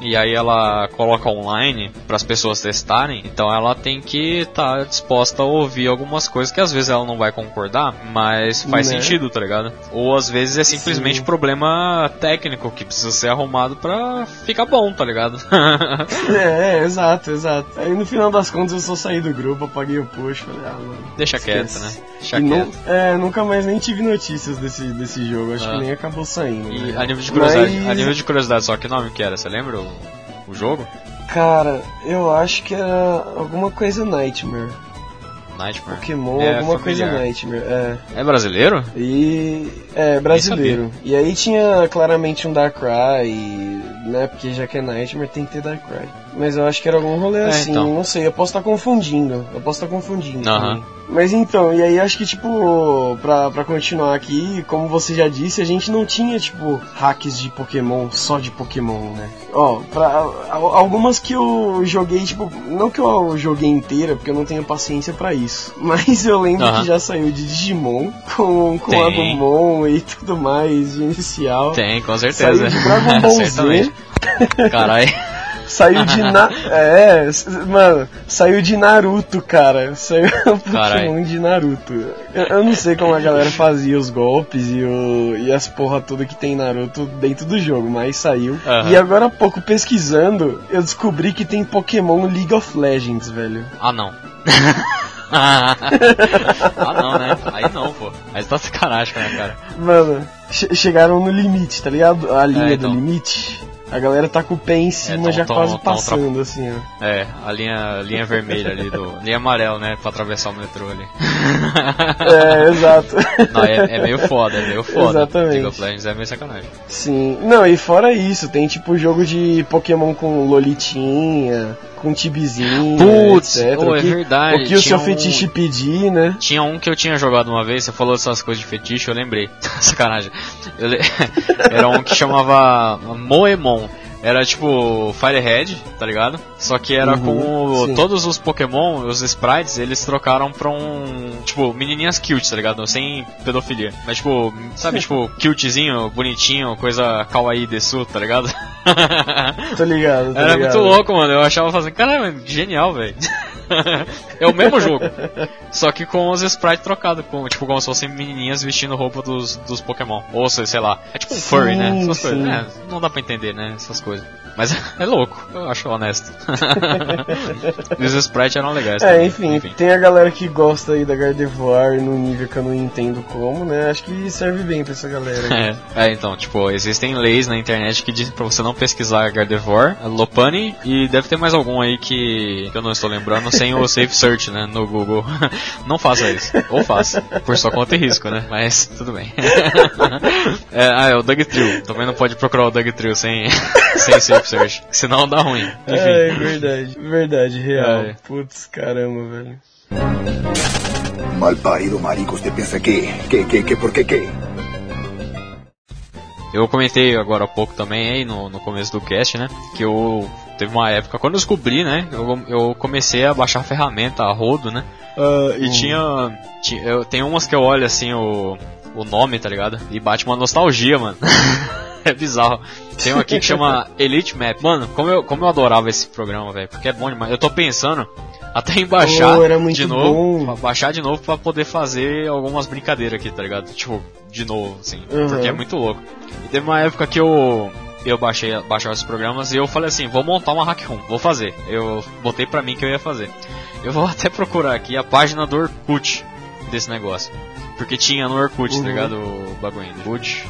e aí ela coloca online para as pessoas testarem, então ela tem que estar disposta a ouvir algumas coisas que às vezes ela não vai concordar, mas faz Né? sentido, tá ligado? Ou às vezes é simplesmente Sim. problema técnico que precisa ser arrumado pra ficar bom, tá ligado? É, é, exato, exato. Aí no final das contas eu só saí do grupo, apaguei o post, falei, ah, mano. Deixa quieto, esquece. né? Deixa quieto. é, nunca mais nem tive notícias desse, desse jogo, acho Ah. que nem acabou saindo. E né? a nível de curiosidade, Mas- a nível de curiosidade, só que nome que era? Você lembra o, o jogo? Cara, eu acho que era alguma coisa Nightmare. Nightmare. Pokémon, É, alguma familiar. coisa Nightmare, é. É brasileiro? E. É, brasileiro. E aí tinha claramente um Darkrai, né? Porque já que é Nightmare tem que ter Darkrai. Mas eu acho que era algum rolê É, assim, então. não sei, eu posso estar confundindo. Eu posso estar confundindo. Aham. também. Mas então, e aí acho que, tipo, pra, pra continuar aqui, como você já disse, a gente não tinha, tipo, hacks de Pokémon só de Pokémon, né? Ó, pra, al- algumas que eu joguei, tipo, não que eu joguei inteira, porque eu não tenho paciência pra isso. Mas eu lembro que já saiu de Digimon, com, com. Agumon e tudo mais, de inicial. Tem, com Saiu certeza. de Dragon Ball Z. Caralho. Saiu de na... É, mano, saiu de Naruto, cara. Saiu o Pokémon de Naruto. Eu, eu não sei como a galera fazia os golpes e, o, e as porra tudo que tem em Naruto dentro do jogo, mas saiu. Aham. E agora há pouco pesquisando, eu descobri que tem Pokémon League of Legends, velho. Ah, não. ah, não, né? Aí não, pô. Aí você tá sacanagem minha cara. Mano, che- chegaram no limite, tá ligado? A linha É, então. do limite. A galera tá com o pé em cima, tão- já tão- quase tão passando, assim, ó. É, a linha, linha vermelha ali do. Linha amarela, né? Pra atravessar o metrô ali. É, exato. Não, é, é meio foda, é meio foda. Exatamente. League of Legends é meio sacanagem. Sim. Não, e fora isso, tem tipo jogo de Pokémon com Lolitinha, com Tibizinho, Putz, etc. oh, é o que, verdade, O que o seu um- fetiche pedir, né? Tinha um que eu tinha jogado uma vez, você falou dessas coisas de fetiche, eu lembrei. Sacanagem. Eu le- Era um que chamava Moemon. Era tipo Firehead, tá ligado? Só que era Uhum, com sim. todos os Pokémon, os sprites, eles trocaram pra um. Tipo, menininhas cute, tá ligado? Sem pedofilia. Mas tipo, sabe, tipo, cutezinho, bonitinho, coisa kawaii desu, tá ligado? Tô ligado, tô Era ligado. muito louco, mano. Eu achava fazendo, caralho, genial, velho. é o mesmo jogo. Só que com os sprites trocados, com, tipo, como se fossem menininhas vestindo roupa dos, dos Pokémon. Ou sei lá. É tipo um furry, né? Sim, Essas coisas. sim. É, não dá pra entender, né? Essas coisas. Mas é louco, eu acho honesto. os sprites eram legais. É, também. enfim, tem a galera que gosta aí da Gardevoir num nível que eu não entendo como, né? Acho que serve bem pra essa galera. É, é, então, tipo, existem leis na internet que dizem pra você não pesquisar Gardevoir, Lopunny e deve ter mais algum aí que eu não estou lembrando sem o Safe Search, né, no Google. não faça isso. Ou faça, por sua conta e risco, né? Mas tudo bem. é, ah, é o Doug Trio. Também não pode procurar o Doug Trio sem, sem Safe Search, senão dá ruim. É, Enfim. verdade, verdade, real. É. Putz, caramba, velho. Mal parido, marico. ¿Usted piensa que, que, que, que, por qué, qué? Eu comentei agora há pouco também aí no, no começo do cast, né? Que eu teve uma época, quando eu descobri, né? Eu, eu comecei a baixar ferramenta a rodo, né? ah, e tinha, tinha. Eu, tem umas que eu olho assim o, o nome, tá ligado? E bate uma nostalgia, mano. é bizarro. Tem um aqui que chama Elite Map. Mano, como eu, como eu adorava esse programa, velho. Porque é bom demais. Eu tô pensando até em baixar Oh, era muito de novo. bom. Baixar de novo pra poder fazer algumas brincadeiras aqui, tá ligado? Tipo, de novo, assim. Uhum. Porque é muito louco. E teve uma época que eu. Eu baixei baixar os programas e eu falei assim, vou montar uma hack room, vou fazer. Eu botei pra mim que eu ia fazer. Eu vou até procurar aqui a página do Orkut desse negócio. Porque tinha no Orkut, Uhum. tá ligado? O bagulho. Orkut.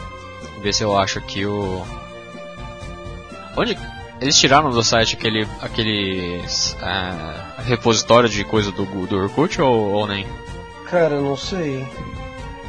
Ver se eu acho aqui o. Onde. Eles tiraram do site aquele. aquele. ah, repositório de coisa do, do Orkut ou, ou nem? Cara, eu não sei.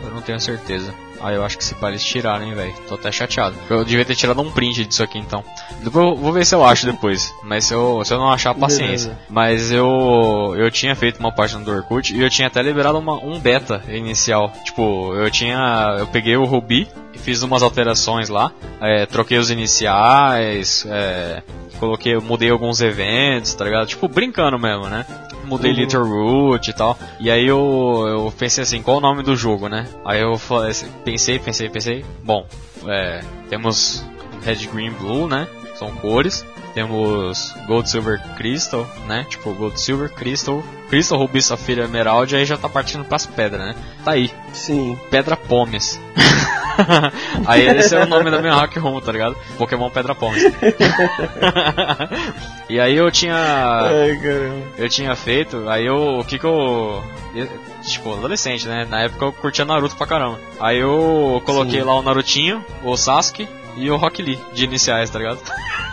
Eu não tenho certeza. Ah, eu acho que se pá, eles tiraram, hein, velho. Tô até chateado. Eu devia ter tirado um print disso aqui, então. Depois eu vou ver se eu acho depois. Mas se eu, se eu não achar, paciência. Beleza. Mas eu eu tinha feito uma página do Orkut e eu tinha até liberado uma, um beta inicial. Tipo, eu tinha... Eu peguei o Ruby e fiz umas alterações lá. É, troquei os iniciais, é, coloquei, mudei alguns eventos, tá ligado? Tipo, brincando mesmo, né? Mudei Uhum. Little Root e tal. E aí eu, eu pensei assim, qual o nome do jogo, né? Aí eu falei assim, pensei, pensei, pensei. Bom, é, temos Red, Green, Blue, né? São cores. Temos Gold, Silver, Crystal, né? Tipo, Gold, Silver, Crystal, Crystal, Ruby, Safira, Emerald. Aí já tá partindo pras pedras, né? Tá aí, Sim. Pedra Pomes. aí esse é o nome da minha hack room, tá ligado? Pokémon Pedra Pomes. e aí eu tinha Ai, caramba. eu tinha feito, aí eu. O que que eu. eu- Tipo, adolescente, né? Na época eu curtia Naruto pra caramba. Aí eu coloquei Sim. lá o Narutinho, o Sasuke e o Rock Lee de iniciais, tá ligado?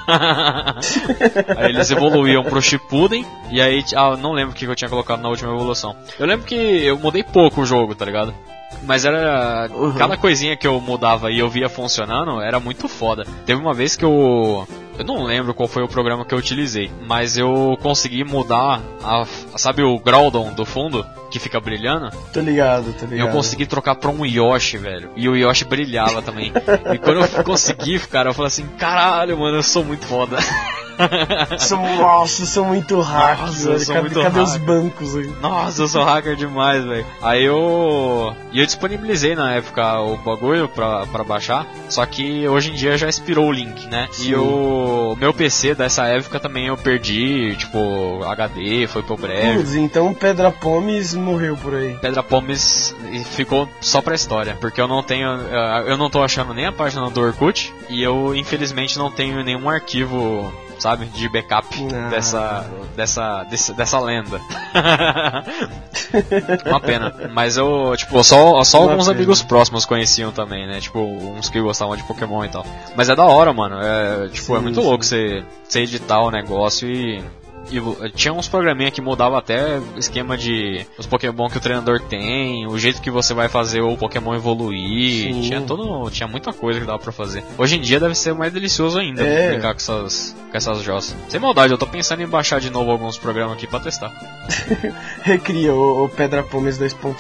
aí eles evoluíam pro Shippuden e aí. Ah, não lembro o que eu tinha colocado na última evolução. Eu lembro que eu mudei pouco o jogo, tá ligado? Mas era. Uhum. Cada coisinha que eu mudava e eu via funcionando era muito foda. Teve uma vez que eu. Eu não lembro qual foi o programa que eu utilizei, mas eu consegui mudar a. Sabe o Groudon do fundo? Que fica brilhando? Tô ligado, tô E ligado. eu consegui trocar pra um Yoshi, velho. E o Yoshi brilhava também. e quando eu consegui, cara, eu falei assim: caralho, mano, eu sou muito foda. São, nossa, são muito hack, Nossa, velho. são Cadê, muito cadê os hack. bancos aí? Nossa, eu sou hacker demais, velho. Aí eu. E eu disponibilizei na época o bagulho pra, pra baixar. Só que hoje em dia já expirou o link, né? Sim. E o meu PC dessa época também eu perdi, tipo, HD, foi pro breve. Então Pedra Pomes morreu por aí. Pedra Pomes ficou só pra história, porque eu não tenho, eh, eu não tô achando nem a página do Orkut e eu infelizmente não tenho nenhum arquivo, sabe, de backup Ah. dessa, dessa, desse- dessa lenda. Uma pena, mas eu, tipo, só, só Uma alguns pena. amigos próximos conheciam também, né, tipo, uns que gostavam de Pokémon e tal. Mas é da hora, mano, é, tipo, é Sim, muito sim. louco você, você editar o negócio e e tinha uns programinha que mudava até o esquema de os Pokémon que o treinador tem, o jeito que você vai fazer o Pokémon evoluir. Sim. Tinha todo, tinha muita coisa que dava pra fazer. Hoje em dia deve ser mais delicioso ainda É. brincar com essas, com essas jossas. Sem maldade, eu tô pensando em baixar de novo alguns programas aqui pra testar. Recria o, o Pedra Pomes 2.0, por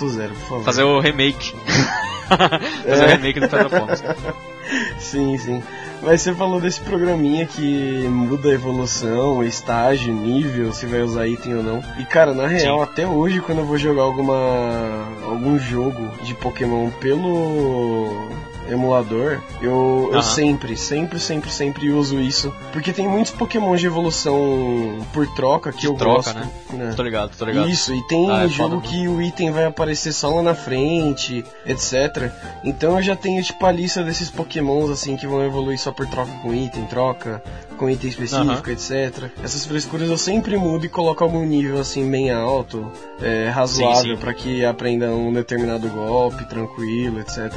favor. Fazer o remake. fazer o É. remake do Pedra Pomes. Sim, sim. Mas você falou desse programinha que muda a evolução, estágio, nível, se vai usar item ou não. E cara, na real, Sim. até hoje, quando eu vou jogar alguma algum jogo de Pokémon pelo emulador, eu, eu sempre, sempre, sempre, sempre uso isso. Porque tem muitos Pokémon de evolução por troca que eu troca, gosto. né? né? Tô ligado, tô ligado. Isso, e tem Ah, é jogo foda, que o item vai aparecer só lá na frente, etc. Então eu já tenho tipo a lista desses pokémons assim que vão evoluir só por troca com item, troca com item específico, etc. Essas frescuras eu sempre mudo e coloco algum nível assim bem alto, é, razoável pra que aprenda um determinado golpe, tranquilo, etc.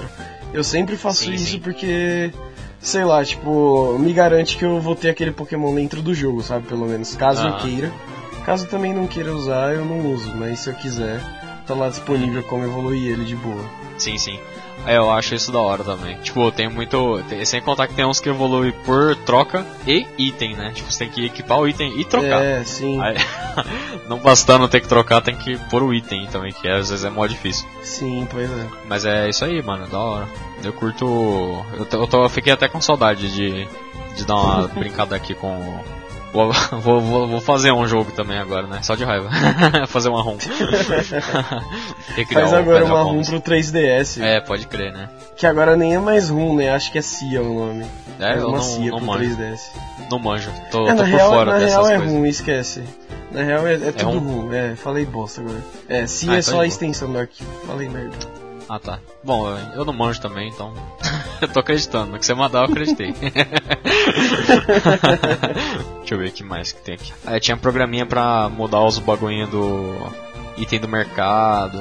Eu sempre faço Sim, isso sim. porque sei lá, tipo, me garante que eu vou ter aquele Pokémon dentro do jogo, sabe? Pelo menos, caso eu Aham. queira. Caso também não queira usar, eu não uso, mas se eu quiser, tá lá disponível como evoluir ele de boa. Sim, sim. É, eu acho isso da hora também. Tipo, tem muito. tem- sem contar que tem uns que evoluem por troca e item, né? Tipo, você tem que equipar o item e trocar. É, sim, Aí, não bastando ter que trocar, tem que pôr o item também, que às vezes é mó difícil. sim, pois é. Mas é isso aí, mano, da hora. Eu curto. Eu, eu, tô- eu fiquei até com saudade de, de dar uma brincada aqui com. Vou, vou, vou, fazer um jogo também agora, né? Só de raiva. fazer uma ROM. Faz agora uma ROM pro 3DS, É, pode crer, né? que agora nem é mais ROM, né? Acho que é CIA o nome. É, eu uma não, CIA não pro manjo. 3DS. Não manjo. Tô, É, tô na por real, fora na dessas real é coisas. ROM, esquece. Na real é, é tudo ROM? ROM, é, falei bosta agora. É, CIA Ah, é então só a de boa. extensão do arquivo, falei merda. Ah tá. Bom, eu não manjo também, então. eu tô acreditando. No que você mandar, eu acreditei. Deixa eu ver o que mais que tem aqui. Aí tinha programinha pra mudar os bagulhinhos do item do mercado.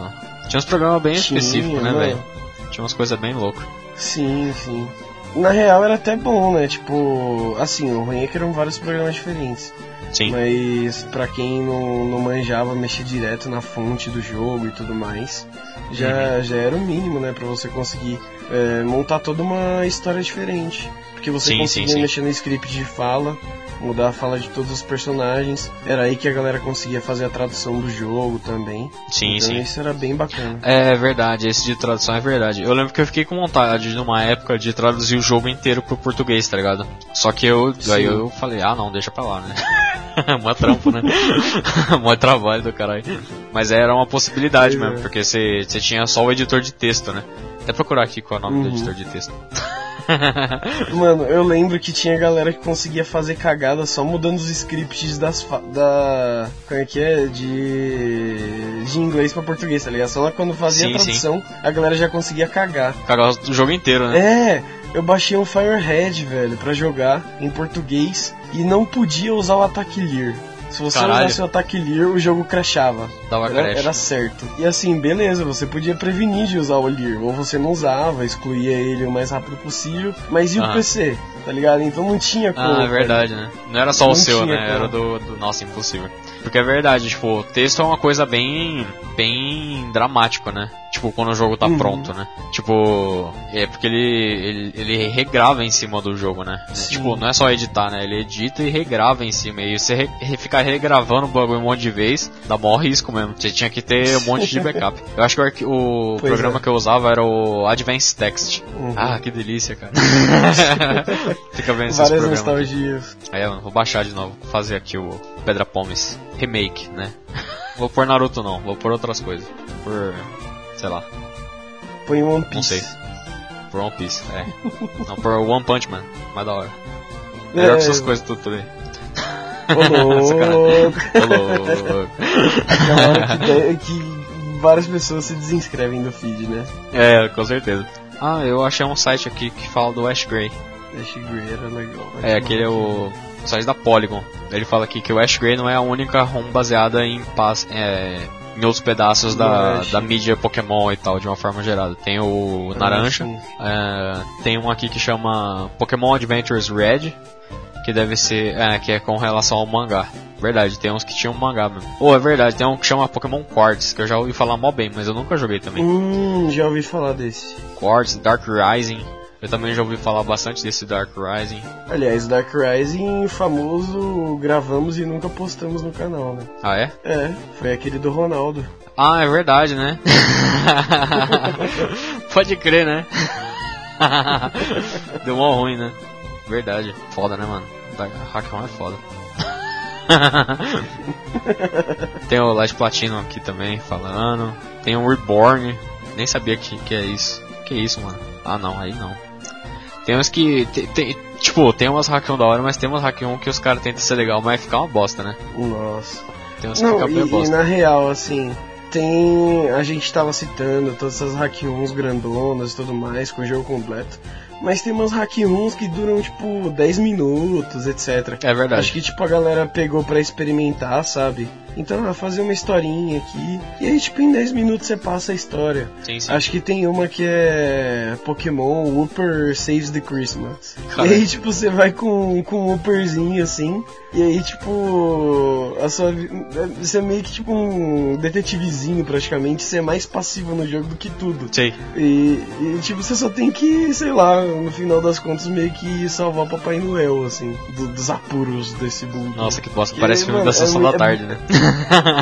Tinha uns programas bem específicos, né, mano. velho? Tinha umas coisas bem loucas. Sim, sim. Na real era até bom, né? Tipo, assim, o ruim é que eram vários programas diferentes. Sim. Mas pra quem não, não manjava mexer direto na fonte do jogo e tudo mais, já, Uhum. já era o mínimo, né? Pra você conseguir é, montar toda uma história diferente. Porque você Sim, sim, conseguia sim. mexer no script de fala, mudar a fala de todos os personagens. Era aí que a galera conseguia fazer a tradução do jogo também. Sim, então sim. isso era bem bacana. É verdade, esse de tradução é verdade. Eu lembro que eu fiquei com vontade numa época de traduzir o jogo inteiro pro português, tá ligado? Só que eu, aí Sim. eu falei, ah não, deixa pra lá, né? Mó trampo, né? Mó trabalho do caralho. Mas era uma possibilidade é. mesmo, porque você tinha só o editor de texto, né? Até procurar aqui qual é o nome do Uhum. editor de texto. Mano, eu lembro que tinha galera que conseguia fazer cagada só mudando os scripts das fa- da como é que é de de inglês pra português, tá ligado? Só lá quando fazia Sim, a tradução, a galera já conseguia cagar. Cagar o jogo inteiro, né? É, eu baixei um Firehead, velho, pra jogar em português e não podia usar o ataque Lear. Se você Caralho. usasse o ataque Lear, o jogo crashava. Dava Era, crash. era certo. E assim, beleza, você podia prevenir de usar o Lear. Ou você não usava, excluía ele o mais rápido possível. Mas e o Ah. PC? Tá ligado? Então não tinha como. Ah, é verdade, né? Não era só o Não seu, tinha né? como. Era do, do. Nossa, impossível. Porque é verdade, tipo, o texto é uma coisa bem. bem dramático, né? Tipo, quando o jogo tá Uhum. pronto, né? Tipo, é porque ele, ele, ele regrava em cima do jogo, né? Sim. Tipo, não é só editar, né? Ele edita e regrava em cima. E você re, re- ficar regravando o bagulho um monte de vez, dá maior risco mesmo. Você tinha que ter um monte de backup. Eu acho que o, Pois programa é. que eu usava era o Advanced Text. Uhum. Ah, que delícia, cara. Fica vendo esses Várias programas. nostalgias. Aí, mano, vou baixar de novo, vou fazer aqui o Pedra Pomes Remake, né? vou pôr Naruto não, vou pôr outras coisas. Por. sei lá, Põe One Piece. não sei. Por One Piece, é. não, por One Punch Man, mais da hora. É, Melhor que essas coisas tudo também. Ô. Aquela de- que várias pessoas se desinscrevem do feed, né? é, com certeza. Ah, eu achei um site aqui que fala do Ash Gray. Ash Gray era legal. É, aquele é o site da Polygon. Ele fala aqui que o Ash Gray não é a única ROM baseada em, é, em outros pedaços da, da mídia Pokémon e tal, de uma forma gerada. Tem o Naranja, Sim. é, tem um aqui que chama Pokémon Adventures Red, que deve ser, é, que é com relação ao mangá. Verdade, tem uns que tinham mangá mesmo. Ou é verdade, tem um que chama Pokémon Quartz, que eu já ouvi falar mó bem, mas eu nunca joguei também. Hum, já ouvi falar desse. Quartz, Dark Rising, eu também já ouvi falar bastante desse Dark Rising. Aliás, Dark Rising, famoso, gravamos e nunca postamos no canal, né? Ah, é? É, foi aquele do Ronaldo. Ah, é verdade, né? Pode crer, né? Deu mó ruim, né? Verdade. Foda, né, mano? Hackman é foda. Tem o Light Platinum aqui também falando. Tem o Reborn. Nem sabia que, que é isso. Que isso, mano? Ah, não, aí não. Tem uns que. Tem, tem- tipo, tem umas hack 1 da hora, mas tem umas hack 1 que os caras tentam ser legal, mas fica uma bosta, né? Nossa. Tem uns que Não, e, bem e bosta. na real, assim, tem. A gente tava citando todas essas hack 1s grandonas e tudo mais, com o jogo completo. Mas tem umas hack 1s que duram tipo 10 minutos, etc. É verdade. Acho que tipo a galera pegou pra experimentar, sabe? Então, ah, fazer uma historinha aqui. E aí, tipo, em 10 minutos você passa a história. Sim, sim. Acho que tem uma que é Pokémon Whooper Saves the Christmas. Cara. E aí, tipo, você vai com, com um Whooperzinho assim. E aí, tipo, a sua, você é meio que tipo um detetivezinho praticamente. Você é mais passivo no jogo do que tudo. Sei. E, e, tipo, você só tem que, sei lá, no final das contas, meio que salvar o Papai Noel, assim, do- dos apuros desse mundo. Nossa, que bosta. Parece filme mano, da sessão é da mu- é tarde, né?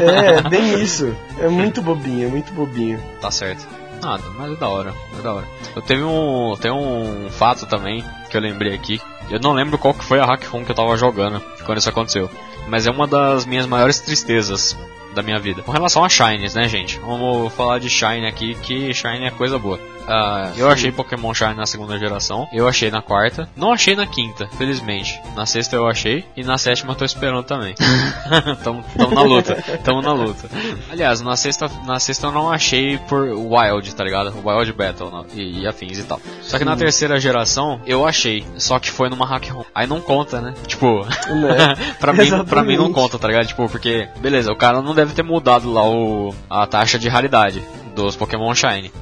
É, bem isso. É muito bobinho, é muito bobinho. Tá certo. Nada, mas é da hora, é da hora. Eu teve um, tem um fato também que eu lembrei aqui. Eu não lembro qual que foi a hack room que eu tava jogando quando isso aconteceu. Mas é uma das minhas maiores tristezas da minha vida. Com relação a Shines, né, gente? Vamos falar de Shine aqui, que Shine é coisa boa. Ah, eu achei Pokémon Shine na segunda geração, eu achei na quarta, não achei na quinta, felizmente. Na sexta eu achei, e na sétima eu tô esperando também. tamo, tamo na luta, tamo na luta. Aliás, na sexta, na sexta eu não achei por Wild, tá ligado? Wild Battle não, e, e afins e tal. Só que na terceira geração eu achei, só que foi numa hack ROM. Aí não conta, né? Tipo, Né? pra, mim, pra mim não conta, tá ligado? Tipo, porque, beleza, o cara não deve ter mudado lá o, a taxa de raridade dos Pokémon Shine.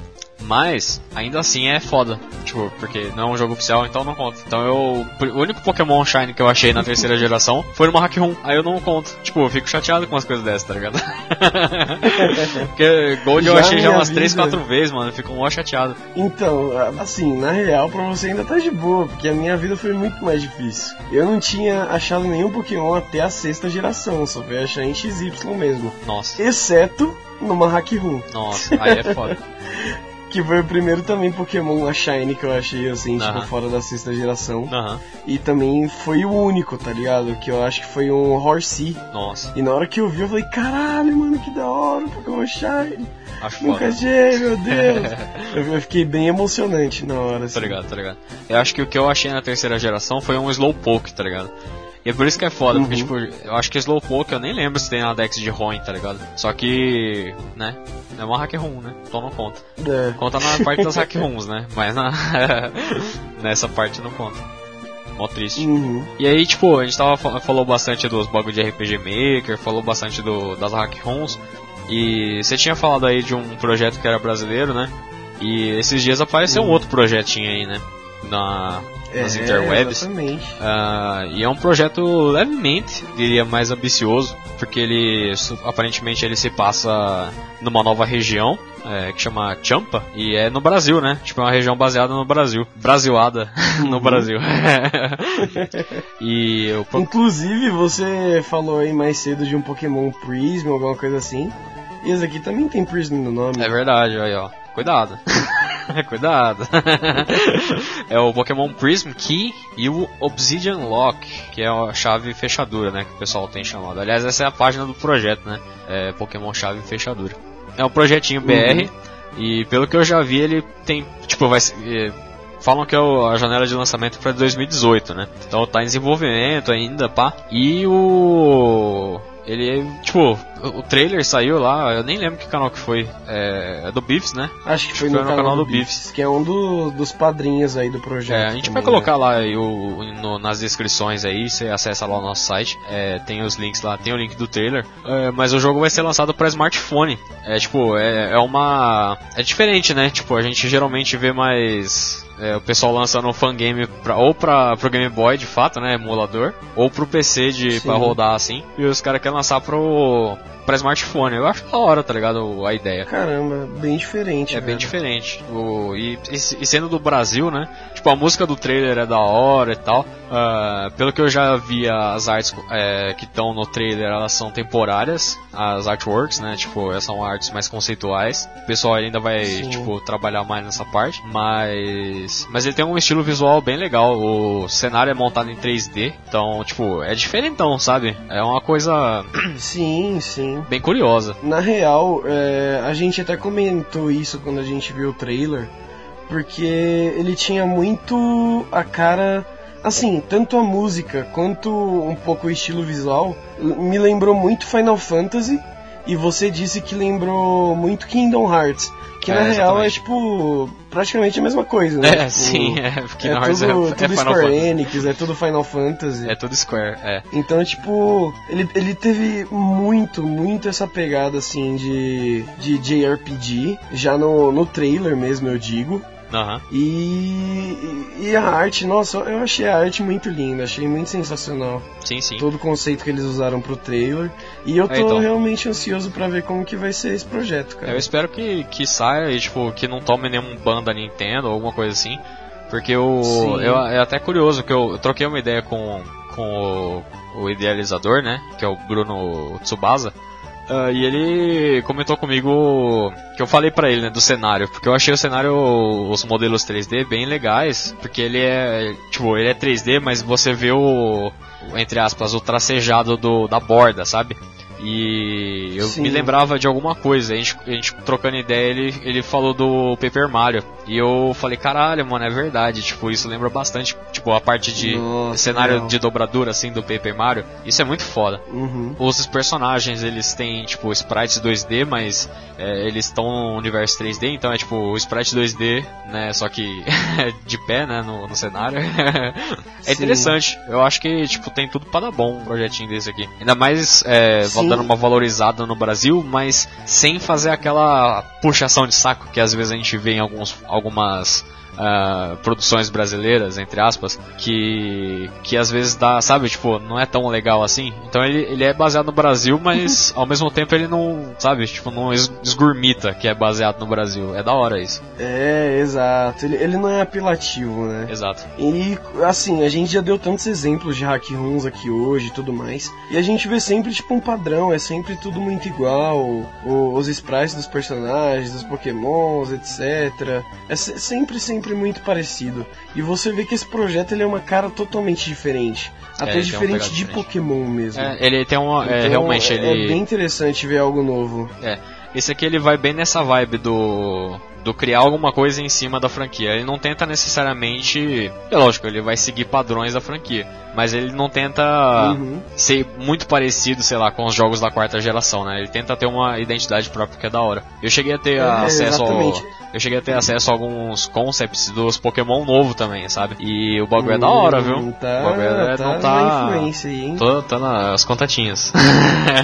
Mas, ainda assim é foda. Tipo, porque não é um jogo oficial, então não conta. Então eu. O único Pokémon Shine que eu achei na terceira geração foi numa Hack Room. Aí eu não conto. Tipo, eu fico chateado com as coisas dessas, tá ligado? porque Gold eu Já achei já umas 3, vida- 4 vezes, mano. Eu fico mó chateado. Então, assim, na real, pra você ainda tá de boa, porque a minha vida foi muito mais difícil. Eu não tinha achado nenhum Pokémon até a sexta geração, só fui achar em XY mesmo. Nossa. Exceto numa Hack Room, Nossa, aí é foda. que foi o primeiro também Pokémon a Shine que eu achei, assim, tipo, fora da sexta geração. Aham. E também foi o único, tá ligado? Que eu acho que foi um Horsey. Nossa, E na hora que eu vi, eu falei, caralho, mano, que da hora, Pokémon Shine. acho Nunca achei, meu Deus. eu, eu fiquei bem emocionante na hora, assim. Tá ligado, tá ligado. Eu acho que o que eu achei na terceira geração foi um Slowpoke, tá ligado? E é por isso que é foda, porque, tipo, eu acho que Slowpoke eu nem lembro se tem na Dex de Roin, tá ligado? Só que, né, é uma hack room, né? Então não conta. É. Conta na parte das hack rooms, né? Mas na... nessa parte não conta. Mó triste. Uhum. E aí, tipo, a gente tava, fa- falou bastante dos bagulho de RPG Maker, falou bastante do, das hack rooms. E você tinha falado aí de um projeto que era brasileiro, né? E esses dias apareceu um outro projetinho aí, né? Na, nas É, interwebs. Exatamente. Ah, e é um projeto levemente, diria, mais ambicioso, porque ele aparentemente ele se passa numa nova região é, que chama Champa e é no Brasil, né? Tipo é uma região baseada no Brasil, brasilada no Brasil. e pro- Inclusive, você falou aí mais cedo de um Pokémon Prism, alguma coisa assim. E esse aqui também tem Prism no nome. é verdade, aí ó, cuidado. Cuidado. é o Pokémon Prism Key e o Obsidian Lock, que é a chave fechadura, né? Que o pessoal tem chamado. Aliás, essa é a página do projeto, né? É Pokémon Chave Fechadura. É um projetinho BR e pelo que eu já vi, ele tem. Tipo, vai ser. eh, Falam que é a janela de lançamento para 2018, né? Então tá em desenvolvimento ainda, pá. E o. Ele, tipo, o trailer saiu lá, eu nem lembro que canal que foi. É, é do Beefs, né? Acho que foi Foi no, canal, do Beefs. Beefs, que é um do- dos padrinhos aí do projeto. É, a gente vai também, colocar lá aí o, no- nas descrições aí, você acessa lá o nosso site, é, tem os links lá, tem o link do trailer, é, mas o jogo vai ser lançado para smartphone. É tipo, é, é uma. É diferente, né? Tipo, a gente geralmente vê mais. É, o pessoal lançando um fangame pra, ou pra, pro Game Boy de fato, né? Emulador, ou pro PC de, Sim. pra rodar assim. E os caras querem lançar pro. Pra smartphone. Eu acho da hora, tá ligado? A ideia. Caramba, bem diferente. É bem diferente. O, e, e se- sendo do Brasil, né? Tipo, a música do trailer é da hora e tal. Ah, pelo que eu já vi, as artes é, que estão no trailer, elas são temporárias. As artworks, né? Tipo, são artes mais conceituais. O pessoal ainda vai, Sim. tipo, trabalhar mais nessa parte. Mas... Mas ele tem um estilo visual bem legal. O cenário é montado em 3D. Então, tipo, é diferentão, sabe? É uma coisa Sim, sim. Bem curiosa. Na real, é, a gente até comentou isso quando a gente viu o trailer, porque ele tinha muito a cara. Assim, tanto a música quanto um pouco o estilo visual me lembrou muito Final Fantasy. E você disse que lembrou muito Kingdom Hearts. Que É, na real é exatamente. tipo praticamente a mesma coisa, né? É, Tipo, sim, é. Porque É na verdade tudo, é, é tudo Square Fantasy. Enix, é tudo Final Fantasy. É tudo Square, é. Então, tipo, ele, ele teve muito, muito essa pegada, assim, de, de JRPG, já no, no trailer mesmo, eu digo. Aham. E, e a arte, nossa, eu achei a arte muito linda, achei muito sensacional. Sim, sim. Todo o conceito que eles usaram pro trailer. E eu tô É, então. realmente ansioso pra ver como que vai ser esse projeto, cara. Eu espero que, que saia e, tipo, que não tome nenhum ban da Nintendo ou alguma coisa assim. Porque o. Sim. Eu, é até curioso que eu, eu troquei uma ideia com, com o, o idealizador, né? Que é o Bruno Tsubasa. Ah, e ele comentou comigo que eu falei pra ele, né, do cenário, porque eu achei o cenário, os modelos 3D bem legais, porque ele é, tipo, ele é 3D, mas você vê o, entre aspas, o tracejado do, da borda, sabe? E eu Sim. me lembrava de alguma coisa. A gente, a gente trocando ideia, ele, ele falou do Paper Mario. E eu falei, caralho, mano, é verdade. Tipo, isso lembra bastante, tipo, a parte de Nossa, cenário real. de dobradura, assim, do Paper Mario. Isso é muito foda. Uhum. Os personagens, eles têm, tipo, sprites 2D, mas é, eles estão no universo 3D, então é tipo o sprite 2D, né? Só que de pé, né? No, no cenário. é Sim. interessante. Eu acho que, tipo, tem tudo para dar bom um projetinho desse aqui. Ainda mais é, Sim. Dando uma valorizada no Brasil, mas sem fazer aquela puxação de saco que às vezes a gente vê em alguns, algumas. Ah, produções brasileiras, entre aspas, que que às vezes dá, sabe, tipo, não é tão legal assim. Então ele, ele é baseado no Brasil, mas ao mesmo tempo ele não, sabe, tipo, não es- esgurmita que é baseado no Brasil. É da hora isso. É, exato. Ele, ele não é apelativo, né? Exato. E assim, a gente já deu tantos exemplos de hack runs aqui hoje e tudo mais. E a gente vê sempre tipo um padrão, é sempre tudo muito igual. o- os sprites dos personagens, dos pokémons, etc. É se- sempre, sempre muito parecido. E você vê que esse projeto ele é uma cara totalmente diferente. Até uma diferente de diferente. Pokémon mesmo. É, ele tem uma. é, Então, realmente, é, ele. é bem interessante ver algo novo. É, esse aqui ele vai bem nessa vibe do do criar alguma coisa em cima da franquia. Ele não tenta necessariamente, é lógico, ele vai seguir padrões da franquia, mas ele não tenta Uhum. ser muito parecido, sei lá, com os jogos da quarta geração, né? Ele tenta ter uma identidade própria que é da hora. Eu cheguei a ter É, acesso ao, exatamente. eu cheguei a ter acesso a alguns concepts dos Pokémon novo também, sabe? E o bagulho é da hora, viu? Tá, o bagulho é, tá não tá influência aí, hein? Tô, tô nas contatinhas.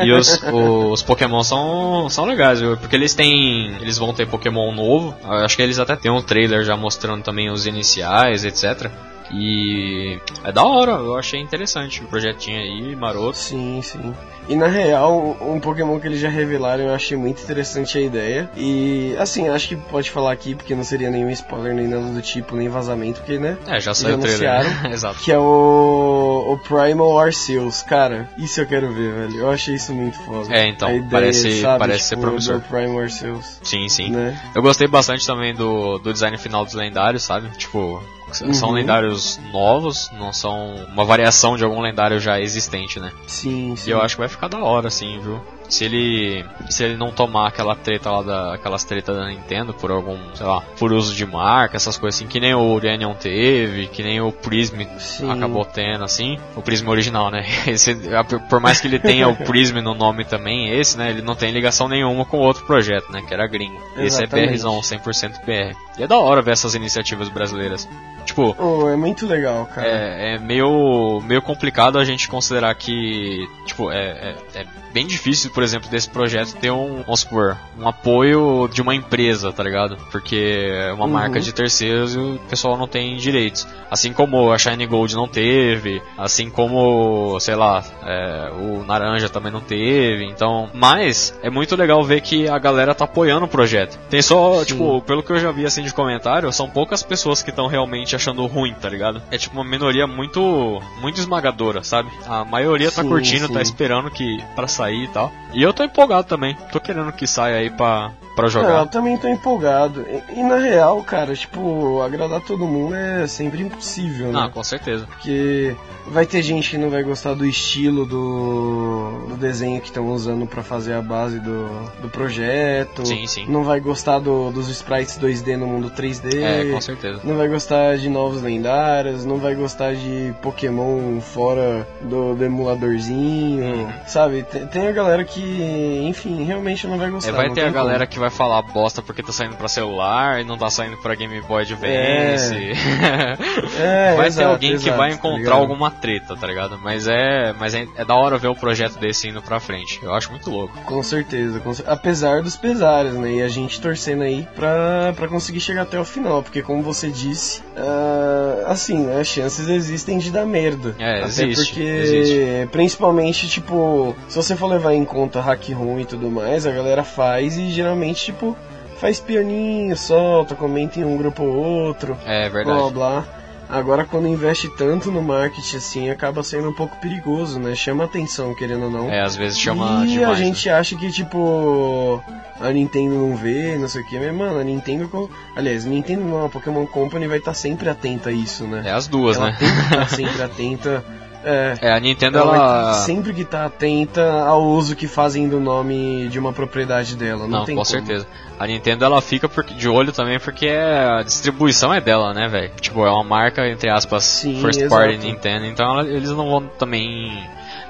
e os, os Pokémon são, são legais, viu? Porque eles têm. Eles vão ter Pokémon novo. Eu acho que eles até têm um trailer já mostrando também os iniciais, etc. E é da hora, eu achei interessante o projetinho aí, maroto. Sim, sim. E na real, um Pokémon que eles já revelaram, eu achei muito interessante a ideia. E assim, acho que pode falar aqui, porque não seria nenhum spoiler, nem nada do tipo, nem vazamento, porque, né? É, já saiu o trailer. anunciaram. Exato. Que é o, o Primal Arceus. Cara, isso eu quero ver, velho. Eu achei isso muito foda. É, então, ideia, parece- sabe, parece ser tipo, promissor. do Primal Arceus, Sim, sim. né? Eu gostei bastante também do, do design final dos lendários, sabe? Tipo, são Uhum. lendários novos, não são uma variação de algum lendário já existente, né? Sim, sim. E eu acho que vai ficar da hora, assim, viu? Se ele, se ele não tomar aquela treta lá da, aquelas tretas da Nintendo por algum, sei lá, por uso de marca, essas coisas assim, que nem o Uranium teve, que nem o Prism Sim. acabou tendo, assim, o Prism original, né? Esse, por mais que ele tenha o Prism no nome também, esse, né, ele não tem ligação nenhuma com o outro projeto, né, que era gringo. Esse é Exatamente. BRzão, 100% BR. E é da hora ver essas iniciativas brasileiras. Tipo, Oh, é muito legal, cara. é, é meio, meio complicado a gente considerar que, tipo, é, é, é bem difícil, por exemplo, desse projeto ter um, vamos supor, um apoio de uma empresa, tá ligado? Porque é uma Uhum. marca de terceiros e o pessoal não tem direitos. Assim como a Shine Gold não teve, assim como, sei lá, é, o Naranja também não teve, então... Mas, é muito legal ver que a galera tá apoiando o projeto. Tem só, Sim. tipo, pelo que eu já vi, assim, de comentário, são poucas pessoas que estão realmente achando ruim, tá ligado? É tipo uma minoria muito, muito esmagadora, sabe? A maioria tá Sim, curtindo, sim. tá esperando que para sair e tal. E eu tô empolgado também. Tô querendo que saia aí pra, pra É, jogar. eu também tô empolgado. E, e na real, cara, tipo, agradar todo mundo é sempre impossível, Ah, né? com certeza. Porque vai ter gente que não vai gostar do estilo do, do desenho que estão usando pra fazer a base do, do projeto. Sim, sim. Não vai gostar do- dos sprites 2D no mundo 3D. É, com certeza. Não vai gostar de novos lendários, não vai gostar de Pokémon fora do, do emuladorzinho, Uhum. sabe? Tem, tem a galera que, enfim, realmente não vai gostar. É, vai não ter a tem como. galera que vai falar bosta porque tá saindo pra celular e não tá saindo pra Game Boy Advance. É, vai ter exato, alguém que exato, vai tá encontrar ligado? alguma treta, tá ligado? Mas é, mas é, é da hora ver o projeto desse indo pra frente. Eu acho muito louco. Com certeza, com apesar dos pesares, né? E a gente torcendo aí pra, pra conseguir chegar até o final, porque como você disse, ah, assim, né, as chances existem de dar merda. É, Até existe, porque, existe. principalmente, tipo, se você for levar em conta hack room e tudo mais, a galera faz e geralmente, tipo, faz pianinho, solta, comenta em um grupo ou outro, É blá verdade. blá. Agora, quando investe tanto no marketing assim, acaba sendo um pouco perigoso, né? Chama atenção, querendo ou não. É, às vezes chama e demais. a né? gente acha que, tipo, a Nintendo não vê, não sei o que, mas, mano, a Nintendo. Aliás, a Nintendo não, a Pokémon Company vai estar sempre atenta a isso, né? É as duas, Ela né? tem que estar sempre atenta É. É, a Nintendo, Ela ela... sempre que tá atenta ao uso que fazem do nome de uma propriedade dela. Não, Não, tem com como. certeza. A Nintendo ela fica de olho também porque a distribuição é dela, né, velho? Tipo, é uma marca, entre aspas, Sim, first exato. party Nintendo, então ela- eles não vão também.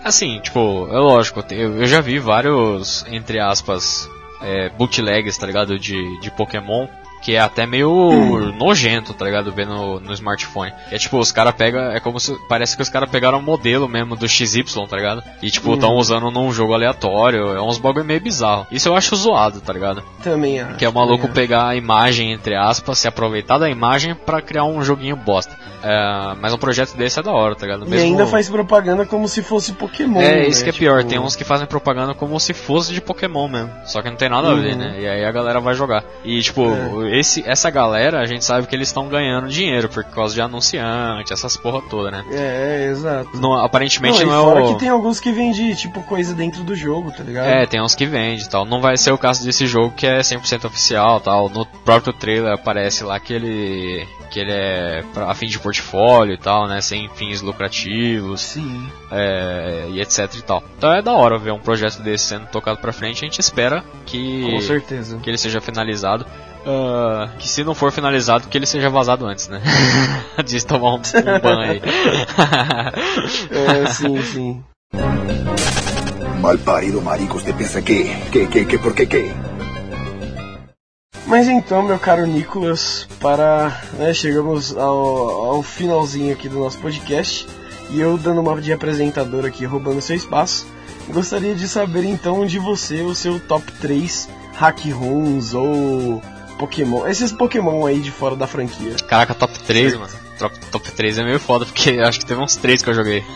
Assim, tipo, é lógico, eu, eu já vi vários, entre aspas, é, bootlegs, tá ligado? De, de Pokémon. Que é até meio nojento, tá ligado? Ver no, no smartphone. É tipo, os caras pegam. É como se. Parece que os caras pegaram o modelo mesmo do XY, tá ligado? E tipo, tão usando num jogo aleatório. É uns bagulho meio bizarro. Isso eu acho zoado, tá ligado? Também acho. Que é o maluco pegar a imagem, entre aspas, se aproveitar da imagem pra criar um joguinho bosta. É, mas um projeto desse é da hora, tá ligado? acho. E ainda faz propaganda como se fosse Pokémon. É, né? isso que é pior, Tipo, tem uns que fazem propaganda como se fosse de Pokémon mesmo. Só que não tem nada a ver, Uhum. né? E aí a galera vai jogar. E tipo, É. esse, essa galera, a gente sabe que eles estão ganhando dinheiro por causa de anunciante, essas porra toda, né? É, é, exato. Não, aparentemente Não, não, é fora o. que tem alguns que vendem, tipo, coisa dentro do jogo, tá ligado? É, tem uns que vende e tal. Não vai ser o caso desse jogo que é 100% oficial tal. No próprio trailer aparece lá que ele que ele é pra- a fim de portfólio e tal, né, sem fins lucrativos, Sim. é, e etc e tal. Então é da hora ver um projeto desse sendo tocado pra frente. A gente espera que Com certeza. que ele seja finalizado. Ah, que se não for finalizado, que ele seja vazado antes, né? de tomar um, um ban aí. É, sim, sim. Mal parido marico, usted piensa que, que, que, que, por qué, qué? Mas então, meu caro Nicolas, para. né, chegamos ao, ao finalzinho aqui do nosso podcast. E eu dando uma de apresentador aqui, roubando seu espaço. Gostaria de saber então de você o seu top 3 hack rooms ou Pokémon. Esses Pokémon aí de fora da franquia. Caraca, top 3, mano. Top, top 3 é meio foda, porque acho que teve uns 3 que eu joguei.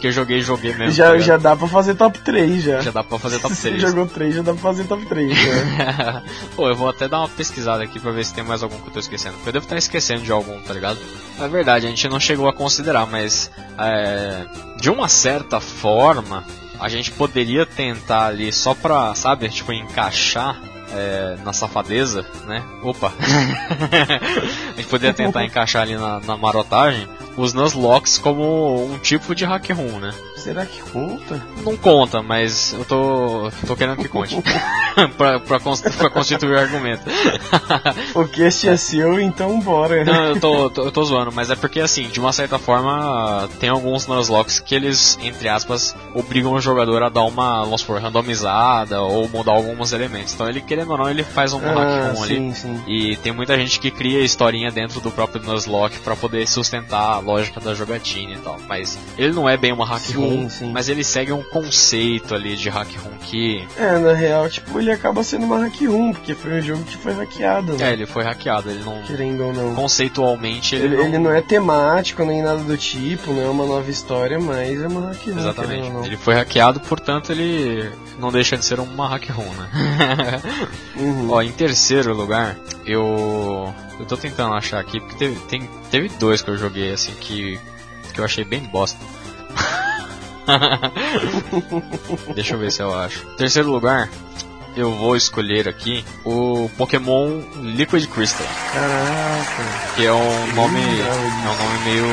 que eu joguei, joguei mesmo. tá já, ligado? já dá pra fazer top 3 já. Já dá pra fazer top Se você 3. jogou 3, já dá pra fazer top 3. Né? Pô, eu vou até dar uma pesquisada aqui pra ver se tem mais algum que eu tô esquecendo. Porque eu devo estar esquecendo de algum, tá ligado? É verdade, a gente não chegou a considerar, mas é, de uma certa forma, a gente poderia tentar ali só pra, sabe, tipo, encaixar é, na safadeza, né? Opa! a gente poderia tentar encaixar ali na, na marotagem os Nuzlocks como um tipo de hack room, né? Será que conta? Não conta, mas eu tô, tô querendo que conte. pra, pra, cons- pra constituir o argumento. O cast é seu, então bora. Não, eu tô, tô- eu tô zoando, mas é porque assim, de uma certa forma, tem alguns Nuzlocks que eles, entre aspas, obrigam o jogador a dar uma, vamos supor, randomizada ou mudar alguns elementos. Então ele, querendo ou não, ele faz um Ah, hack room ali. sim, sim. E tem muita gente que cria historinha dentro do próprio Nuzlocke pra poder sustentar lógica da jogatina e tal. Mas ele não é bem uma hack room, mas ele segue um conceito ali de hack room que É, na real, tipo, ele acaba sendo uma hack room, porque foi um jogo que foi hackeado, né? É, ele foi hackeado, ele não. Querendo ou não. Conceitualmente ele, Ele, não. ele não é temático nem nada do tipo, não é uma nova história, mas é uma hack room. Exatamente. Ele foi hackeado, portanto ele não deixa de ser uma hack room, né? Uhum. Ó, em terceiro lugar, eu. Eu tô tentando achar aqui, porque teve, tem, teve dois que eu joguei assim que. que eu achei bem bosta. Deixa eu ver se eu acho. Terceiro lugar, eu vou escolher aqui o Pokémon Liquid Crystal. Caraca. Que é um nome. legal É um nome meio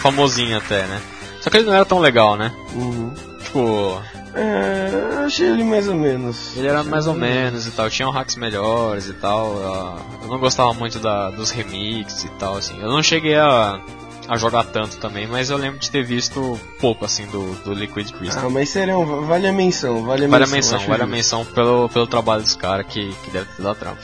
famosinho até, né? Só que ele não era tão legal, né? Uhum. Tipo, É, achei ele mais ou menos. ele era mais ou menos e tal, tinham hacks melhores e tal. ah, Eu não gostava muito da, dos remixes e tal, assim. Eu não cheguei a, a jogar tanto também, mas eu lembro de ter visto pouco, assim, do, do Liquid Crystal. Ah, mas sério, vale a menção, vale a Vale a menção. menção, vale a menção pelo, pelo trabalho dos caras que, que deve ter dado trampo.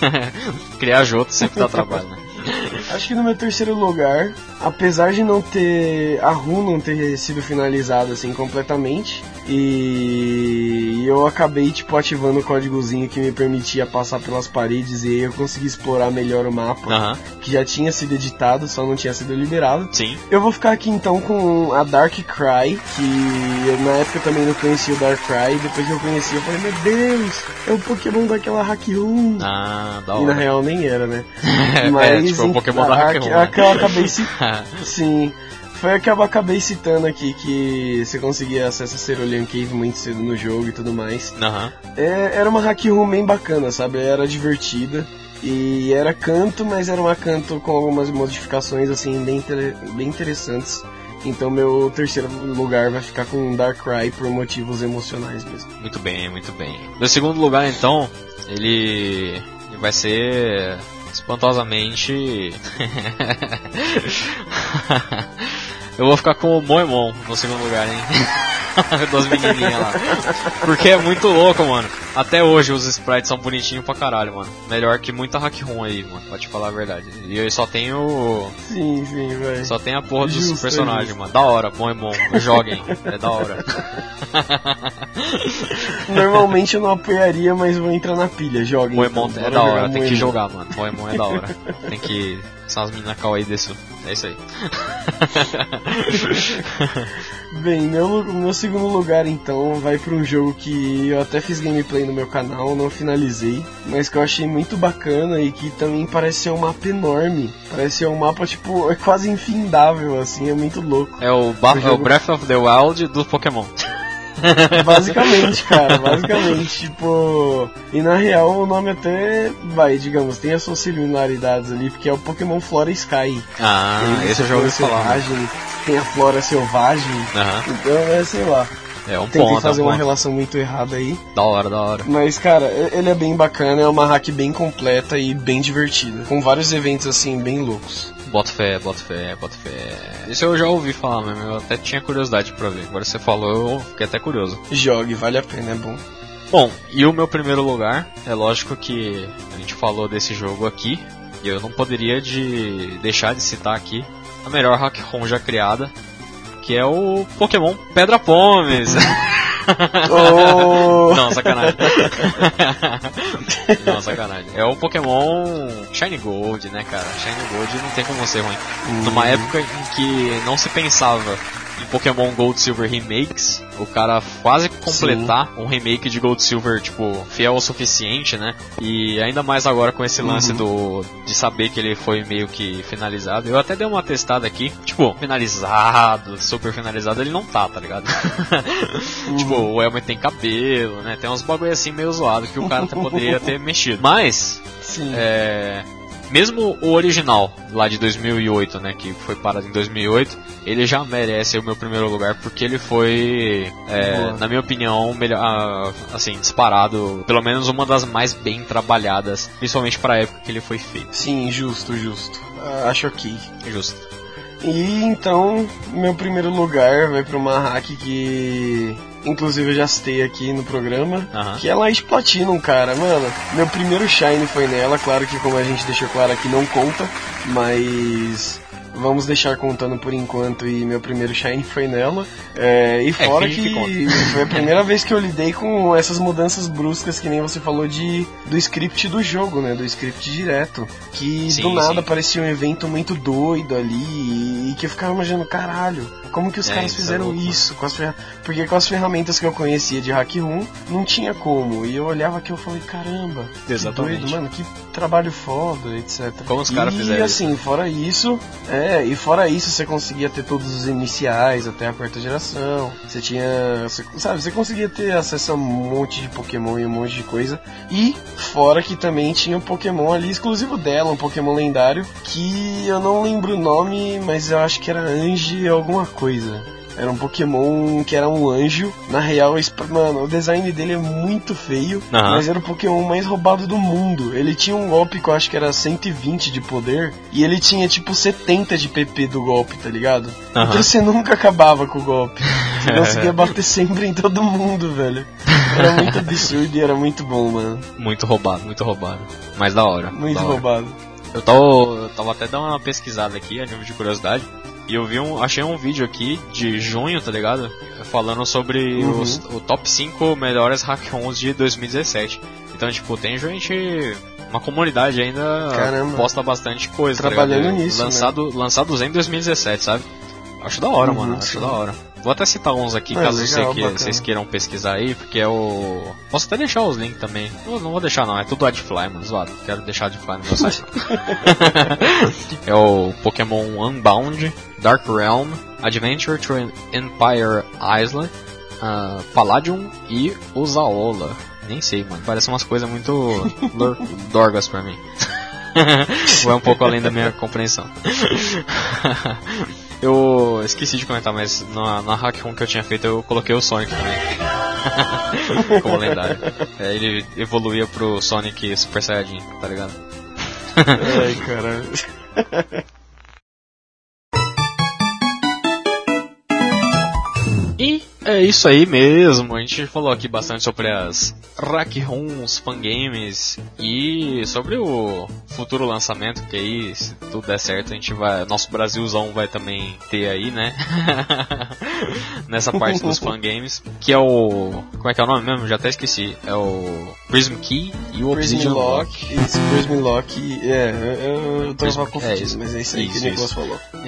Criar jogo sempre dá trabalho, né? Acho que no meu terceiro lugar, apesar de não ter. a RU não ter sido finalizada assim completamente, e eu acabei tipo ativando o códigozinho que me permitia passar pelas paredes e aí eu consegui explorar melhor o mapa, que já tinha sido editado, só não tinha sido liberado. sim. Eu vou ficar aqui então com a Dark Cry, que eu, na época eu também não conhecia o Dark Cry, depois que eu conheci eu falei, meu Deus, é o Pokémon daquela Hack Room. Ah, da E na hora. real nem era, né? é, tipo, o Pokémon da Hack Room, né? acabei ci- Sim. Foi a que eu acabei citando aqui, que você conseguia acesso a Cerulean Cave muito cedo no jogo e tudo mais. Aham. É, era uma hack room bem bacana, sabe? Era divertida. E era canto, mas era uma canto com algumas modificações assim bem, inter- bem interessantes. Então meu terceiro lugar vai ficar com Darkrai por motivos emocionais mesmo. Muito bem, muito bem. Meu segundo lugar, então, ele, ele vai ser espantosamente. Eu vou ficar com o Moemon no segundo lugar, hein? das menininhas lá. Porque é muito louco, mano. Até hoje os sprites são bonitinhos pra caralho, mano. Melhor que muita hack room aí, mano. Pra te falar a verdade. E eu só tenho. Sim, sim, velho. Só tem a porra dos Justo, personagens, justo. mano. Da hora, Moemon. Joguem. É da hora. Normalmente eu não apoiaria, mas vou entrar na pilha. Joga. Moemon então. é da hora, tem que jogar, mano. Moemon é da hora. Tem que. São as meninas kawaii desse. É isso aí. Bem, meu, meu segundo lugar então vai pra um jogo que eu até fiz gameplay no meu canal, não finalizei, mas que eu achei muito bacana e que também parece ser um mapa enorme. Parece ser um mapa, tipo, é quase infindável, assim, é muito louco. É o, Ba- O é o Breath of the Wild do Pokémon. Basicamente, cara, basicamente, tipo. E na real o nome até vai, digamos, tem as suas similaridades ali, porque é o Pokémon Flora Sky. Ah, Tem esse eu já ouvi flora falar. selvagem, Tem a flora selvagem. Aham. Então é, sei lá. É um Tentei ponto, é fazer um uma ponto. relação muito errada aí. Da hora, da hora. Mas, cara, ele é bem bacana, é uma hack bem completa e bem divertida. Com vários eventos, assim, bem loucos. Bota fé, bota fé, bota fé. Isso eu já ouvi falar mesmo, eu até tinha curiosidade pra ver. Agora você falou, eu fiquei até curioso. Jogue, vale a pena, é bom. Bom, e o meu primeiro lugar, é lógico que a gente falou desse jogo aqui, e eu não poderia de deixar de citar aqui a melhor hack ROM já criada, que é o Pokémon Pedra Pomes. Oh! Não, sacanagem. não, sacanagem. É o Pokémon Shiny Gold, né, cara? Shiny Gold não tem como ser ruim. Numa época em que não se pensava em Pokémon Gold Silver remakes, o cara quase completar um remake de Gold Silver, tipo, fiel o suficiente, né? E ainda mais agora com esse lance do de saber que ele foi meio que finalizado. Eu até dei uma testada aqui, tipo, finalizado, super finalizado, ele não tá, tá ligado? tipo, o Elmer tem cabelo, né? Tem uns bagulho assim meio zoado que o cara até poderia ter mexido. Mas, Sim. é, mesmo o original, lá de 2008, né, que foi parado em 2008, ele já merece o meu primeiro lugar porque ele foi, é, na minha opinião, melhor, assim, disparado, pelo menos uma das mais bem trabalhadas, principalmente para a época que ele foi feito. Sim, justo, justo. Ah, acho ok. Justo. E então, meu primeiro lugar vai pra uma hack que. Inclusive eu já citei aqui no programa. Aham. Que é Light Platinum, cara, mano. Meu primeiro Shine foi nela, claro que como a gente deixou claro aqui não conta, mas. Vamos deixar contando por enquanto e meu primeiro Shine foi nela. É, e fora finge que que, foi a primeira vez que eu lidei com essas mudanças bruscas que nem você falou de do script do jogo, né? Do script direto. Que Sim, do nada sim. parecia um evento muito doido ali e que eu ficava imaginando, caralho, como que os É, caras isso é fizeram louco, isso? Com as Porque com as ferramentas que eu conhecia de Hack Room, não tinha como. E eu olhava aqui e eu falei, caramba, Exatamente. que doido, mano, que trabalho foda, etc. Como os caras e, fizeram assim, fora isso, é, e fora isso, você conseguia ter todos os iniciais até a quarta geração. Você tinha, você- sabe, você conseguia ter acesso a um monte de Pokémon e um monte de coisa. E fora que também tinha um Pokémon ali exclusivo dela, um Pokémon lendário, que eu não lembro o nome, mas eu acho que era Ange alguma coisa. Era um Pokémon que era um anjo. Na real, esse- mano, o design dele é muito feio, Aham. mas era o Pokémon mais roubado do mundo. Ele tinha um golpe que eu acho que era 120 de poder, e ele tinha tipo 70 de PP do golpe, tá ligado? Aham. Então você nunca acabava com o golpe. Você conseguia bater sempre em todo mundo, velho. Era muito absurdo e era muito bom, mano. Muito roubado, muito roubado. Mas da hora. Muito da hora. roubado. Eu tava, eu tava até dando uma pesquisada aqui, a nível de curiosidade, e eu vi um, achei um vídeo aqui de junho, tá ligado? Falando sobre Uhum. os, o top 5 melhores hack-ons de 2017. Então, tipo, tem gente, uma comunidade ainda Caramba. posta bastante coisa, Trabalhando tá nisso, né? Lançado, Lançados em 2017, sabe? Acho da hora, Uhum, mano, acho sim. da hora. Vou até citar uns aqui, É, caso legal, que- vocês queiram pesquisar aí, porque é o. Posso até deixar os links também. Não, não vou deixar não, é tudo Adfly, mano, zoado. Quero deixar Adfly no meu site. é o Pokémon Unbound, Dark Realm, Adventure to Empire Island, ah, Palladium e o Zaola. Nem sei, mano. Parece umas coisas muito dorgas pra mim. Vai um pouco além da minha compreensão. Eu esqueci de comentar, mas na, na hack room que eu tinha feito eu coloquei o Sonic também. Como lendário. É, ele evoluía pro Sonic Super Saiyajin, tá ligado? Ai, caralho. é isso aí mesmo. A gente falou aqui bastante sobre as Rack Rooms, fangames e sobre o futuro lançamento, que aí, se tudo der certo, a gente vai. Nosso Brasilzão vai também ter aí, né? Nessa parte dos fangames. Que é o. Como é que é o nome mesmo? Já até esqueci. É o Prism Key e o Prism Obsidian Lock. Lock. Isso, Prism Lock. É, eu, eu tô Prism- confundido, é isso. mas é isso aí que Isso, o Nicolas isso. falou.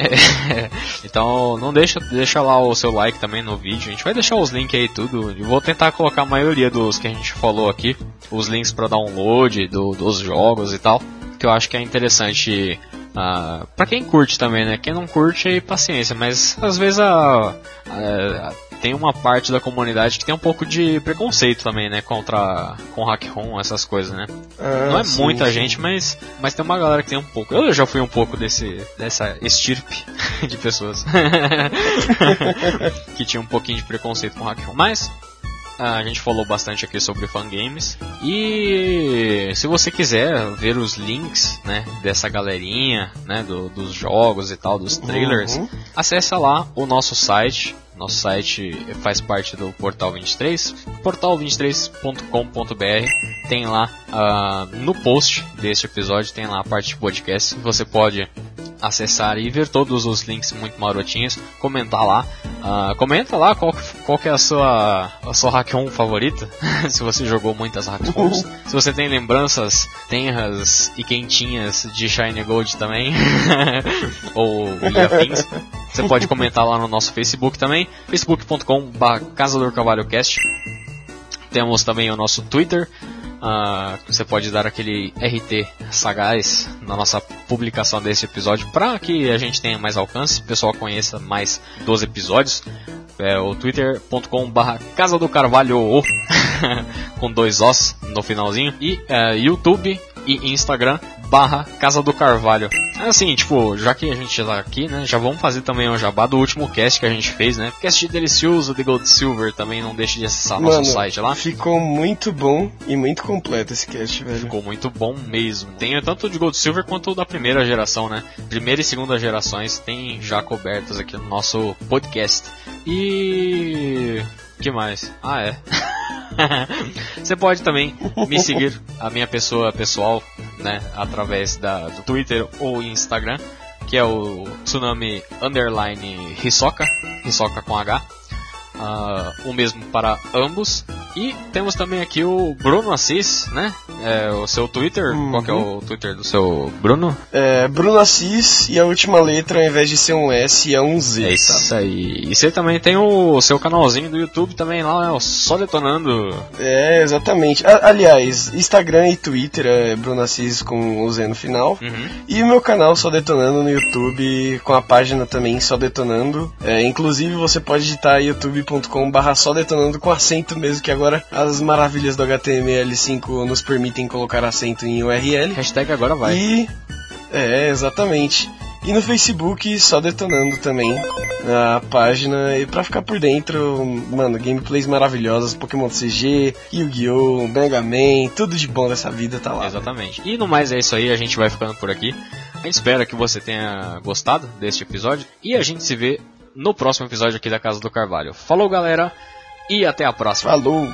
É, então não deixa, deixa lá o seu like também no vídeo. A gente vai deixar os links aí tudo. Eu vou tentar colocar a maioria dos que a gente falou aqui, os links para download do- dos jogos e tal, que eu acho que é interessante ah, para quem curte também, né? Quem não curte paciência, mas às vezes a, a- tem uma parte da comunidade que tem um pouco de preconceito também, né, contra com hack ROM, essas coisas, né? Ah, Não é sim, muita sim. gente, mas, mas tem uma galera que tem um pouco. Eu já fui um pouco desse, dessa estirpe de pessoas que tinha um pouquinho de preconceito com Hack ROM. Mas a gente falou bastante aqui sobre fangames. E se você quiser ver os links né, dessa galerinha, né, do- dos jogos e tal, dos trailers, Uhum. acessa lá o nosso site. Nosso site faz parte do Portal 23, portal23.com.br. Tem lá ah, no post deste episódio, tem lá a parte de podcast. Você pode acessar e ver todos os links muito marotinhos, comentar lá. Ah, comenta lá qual, qual que é a sua, a sua hack ROM favorita, se você jogou muitas hack ROMs. se você tem lembranças tenras e quentinhas de Shiny Gold também, ou e afins. Você pode comentar lá no nosso Facebook também, facebook.com.br Casador Cavalho Cast. Temos também o nosso Twitter, que você pode dar aquele RT sagaz na nossa publicação desse episódio para que a gente tenha mais alcance, o pessoal conheça mais dos episódios. É o twitter.com/barra Casa do Carvalho com dois Os no finalzinho e é, YouTube e Instagram barra Casa do Carvalho. Assim, tipo, já que a gente já tá aqui, né, já vamos fazer também o jabá do último cast que a gente fez, né? Cast delicioso de Gold Silver também, não deixe de acessar nosso Mano, site lá. ficou muito bom e muito completo esse cast, velho. Ficou muito bom mesmo. Tem tanto de Gold Silver quanto da primeira geração, né? Primeira e segunda gerações tem já cobertas aqui no nosso podcast. E. que mais? Ah, é. Você pode também me seguir, a minha pessoa pessoal, né? Através da, do Twitter ou Instagram, que é o Tsunami Underline Hisoka, Hisoka com H. Ah, o mesmo para ambos. E temos também aqui o Bruno Assis, né? É, o seu Twitter. Qual que é o Twitter do seu Bruno? É, Bruno Assis e a última letra, ao invés de ser um S, é um Z. É tá? isso aí. E você também tem o seu canalzinho do YouTube também lá, né? o Só Detonando. É, exatamente. A- aliás, Instagram e Twitter é Bruno Assis com o Z no final. Uhum. E o meu canal Só Detonando no YouTube, com a página também Só Detonando. É, inclusive você pode digitar youtube.com barra Só Detonando com acento mesmo, que agora as maravilhas do HTML5 nos permitem colocar acento em URL. Hashtag agora vai. E. É, exatamente. E no Facebook, só detonando também a página. E pra ficar por dentro, mano, gameplays maravilhosas, Pokémon CG, Yu-Gi-Oh!, Mega Man, tudo de bom dessa vida tá lá. Exatamente. E no mais é isso aí, a gente vai ficando por aqui. A gente espera que você tenha gostado deste episódio. E a gente se vê no próximo episódio aqui da Casa do Carvalho. Falou, galera, e até a próxima. Falou!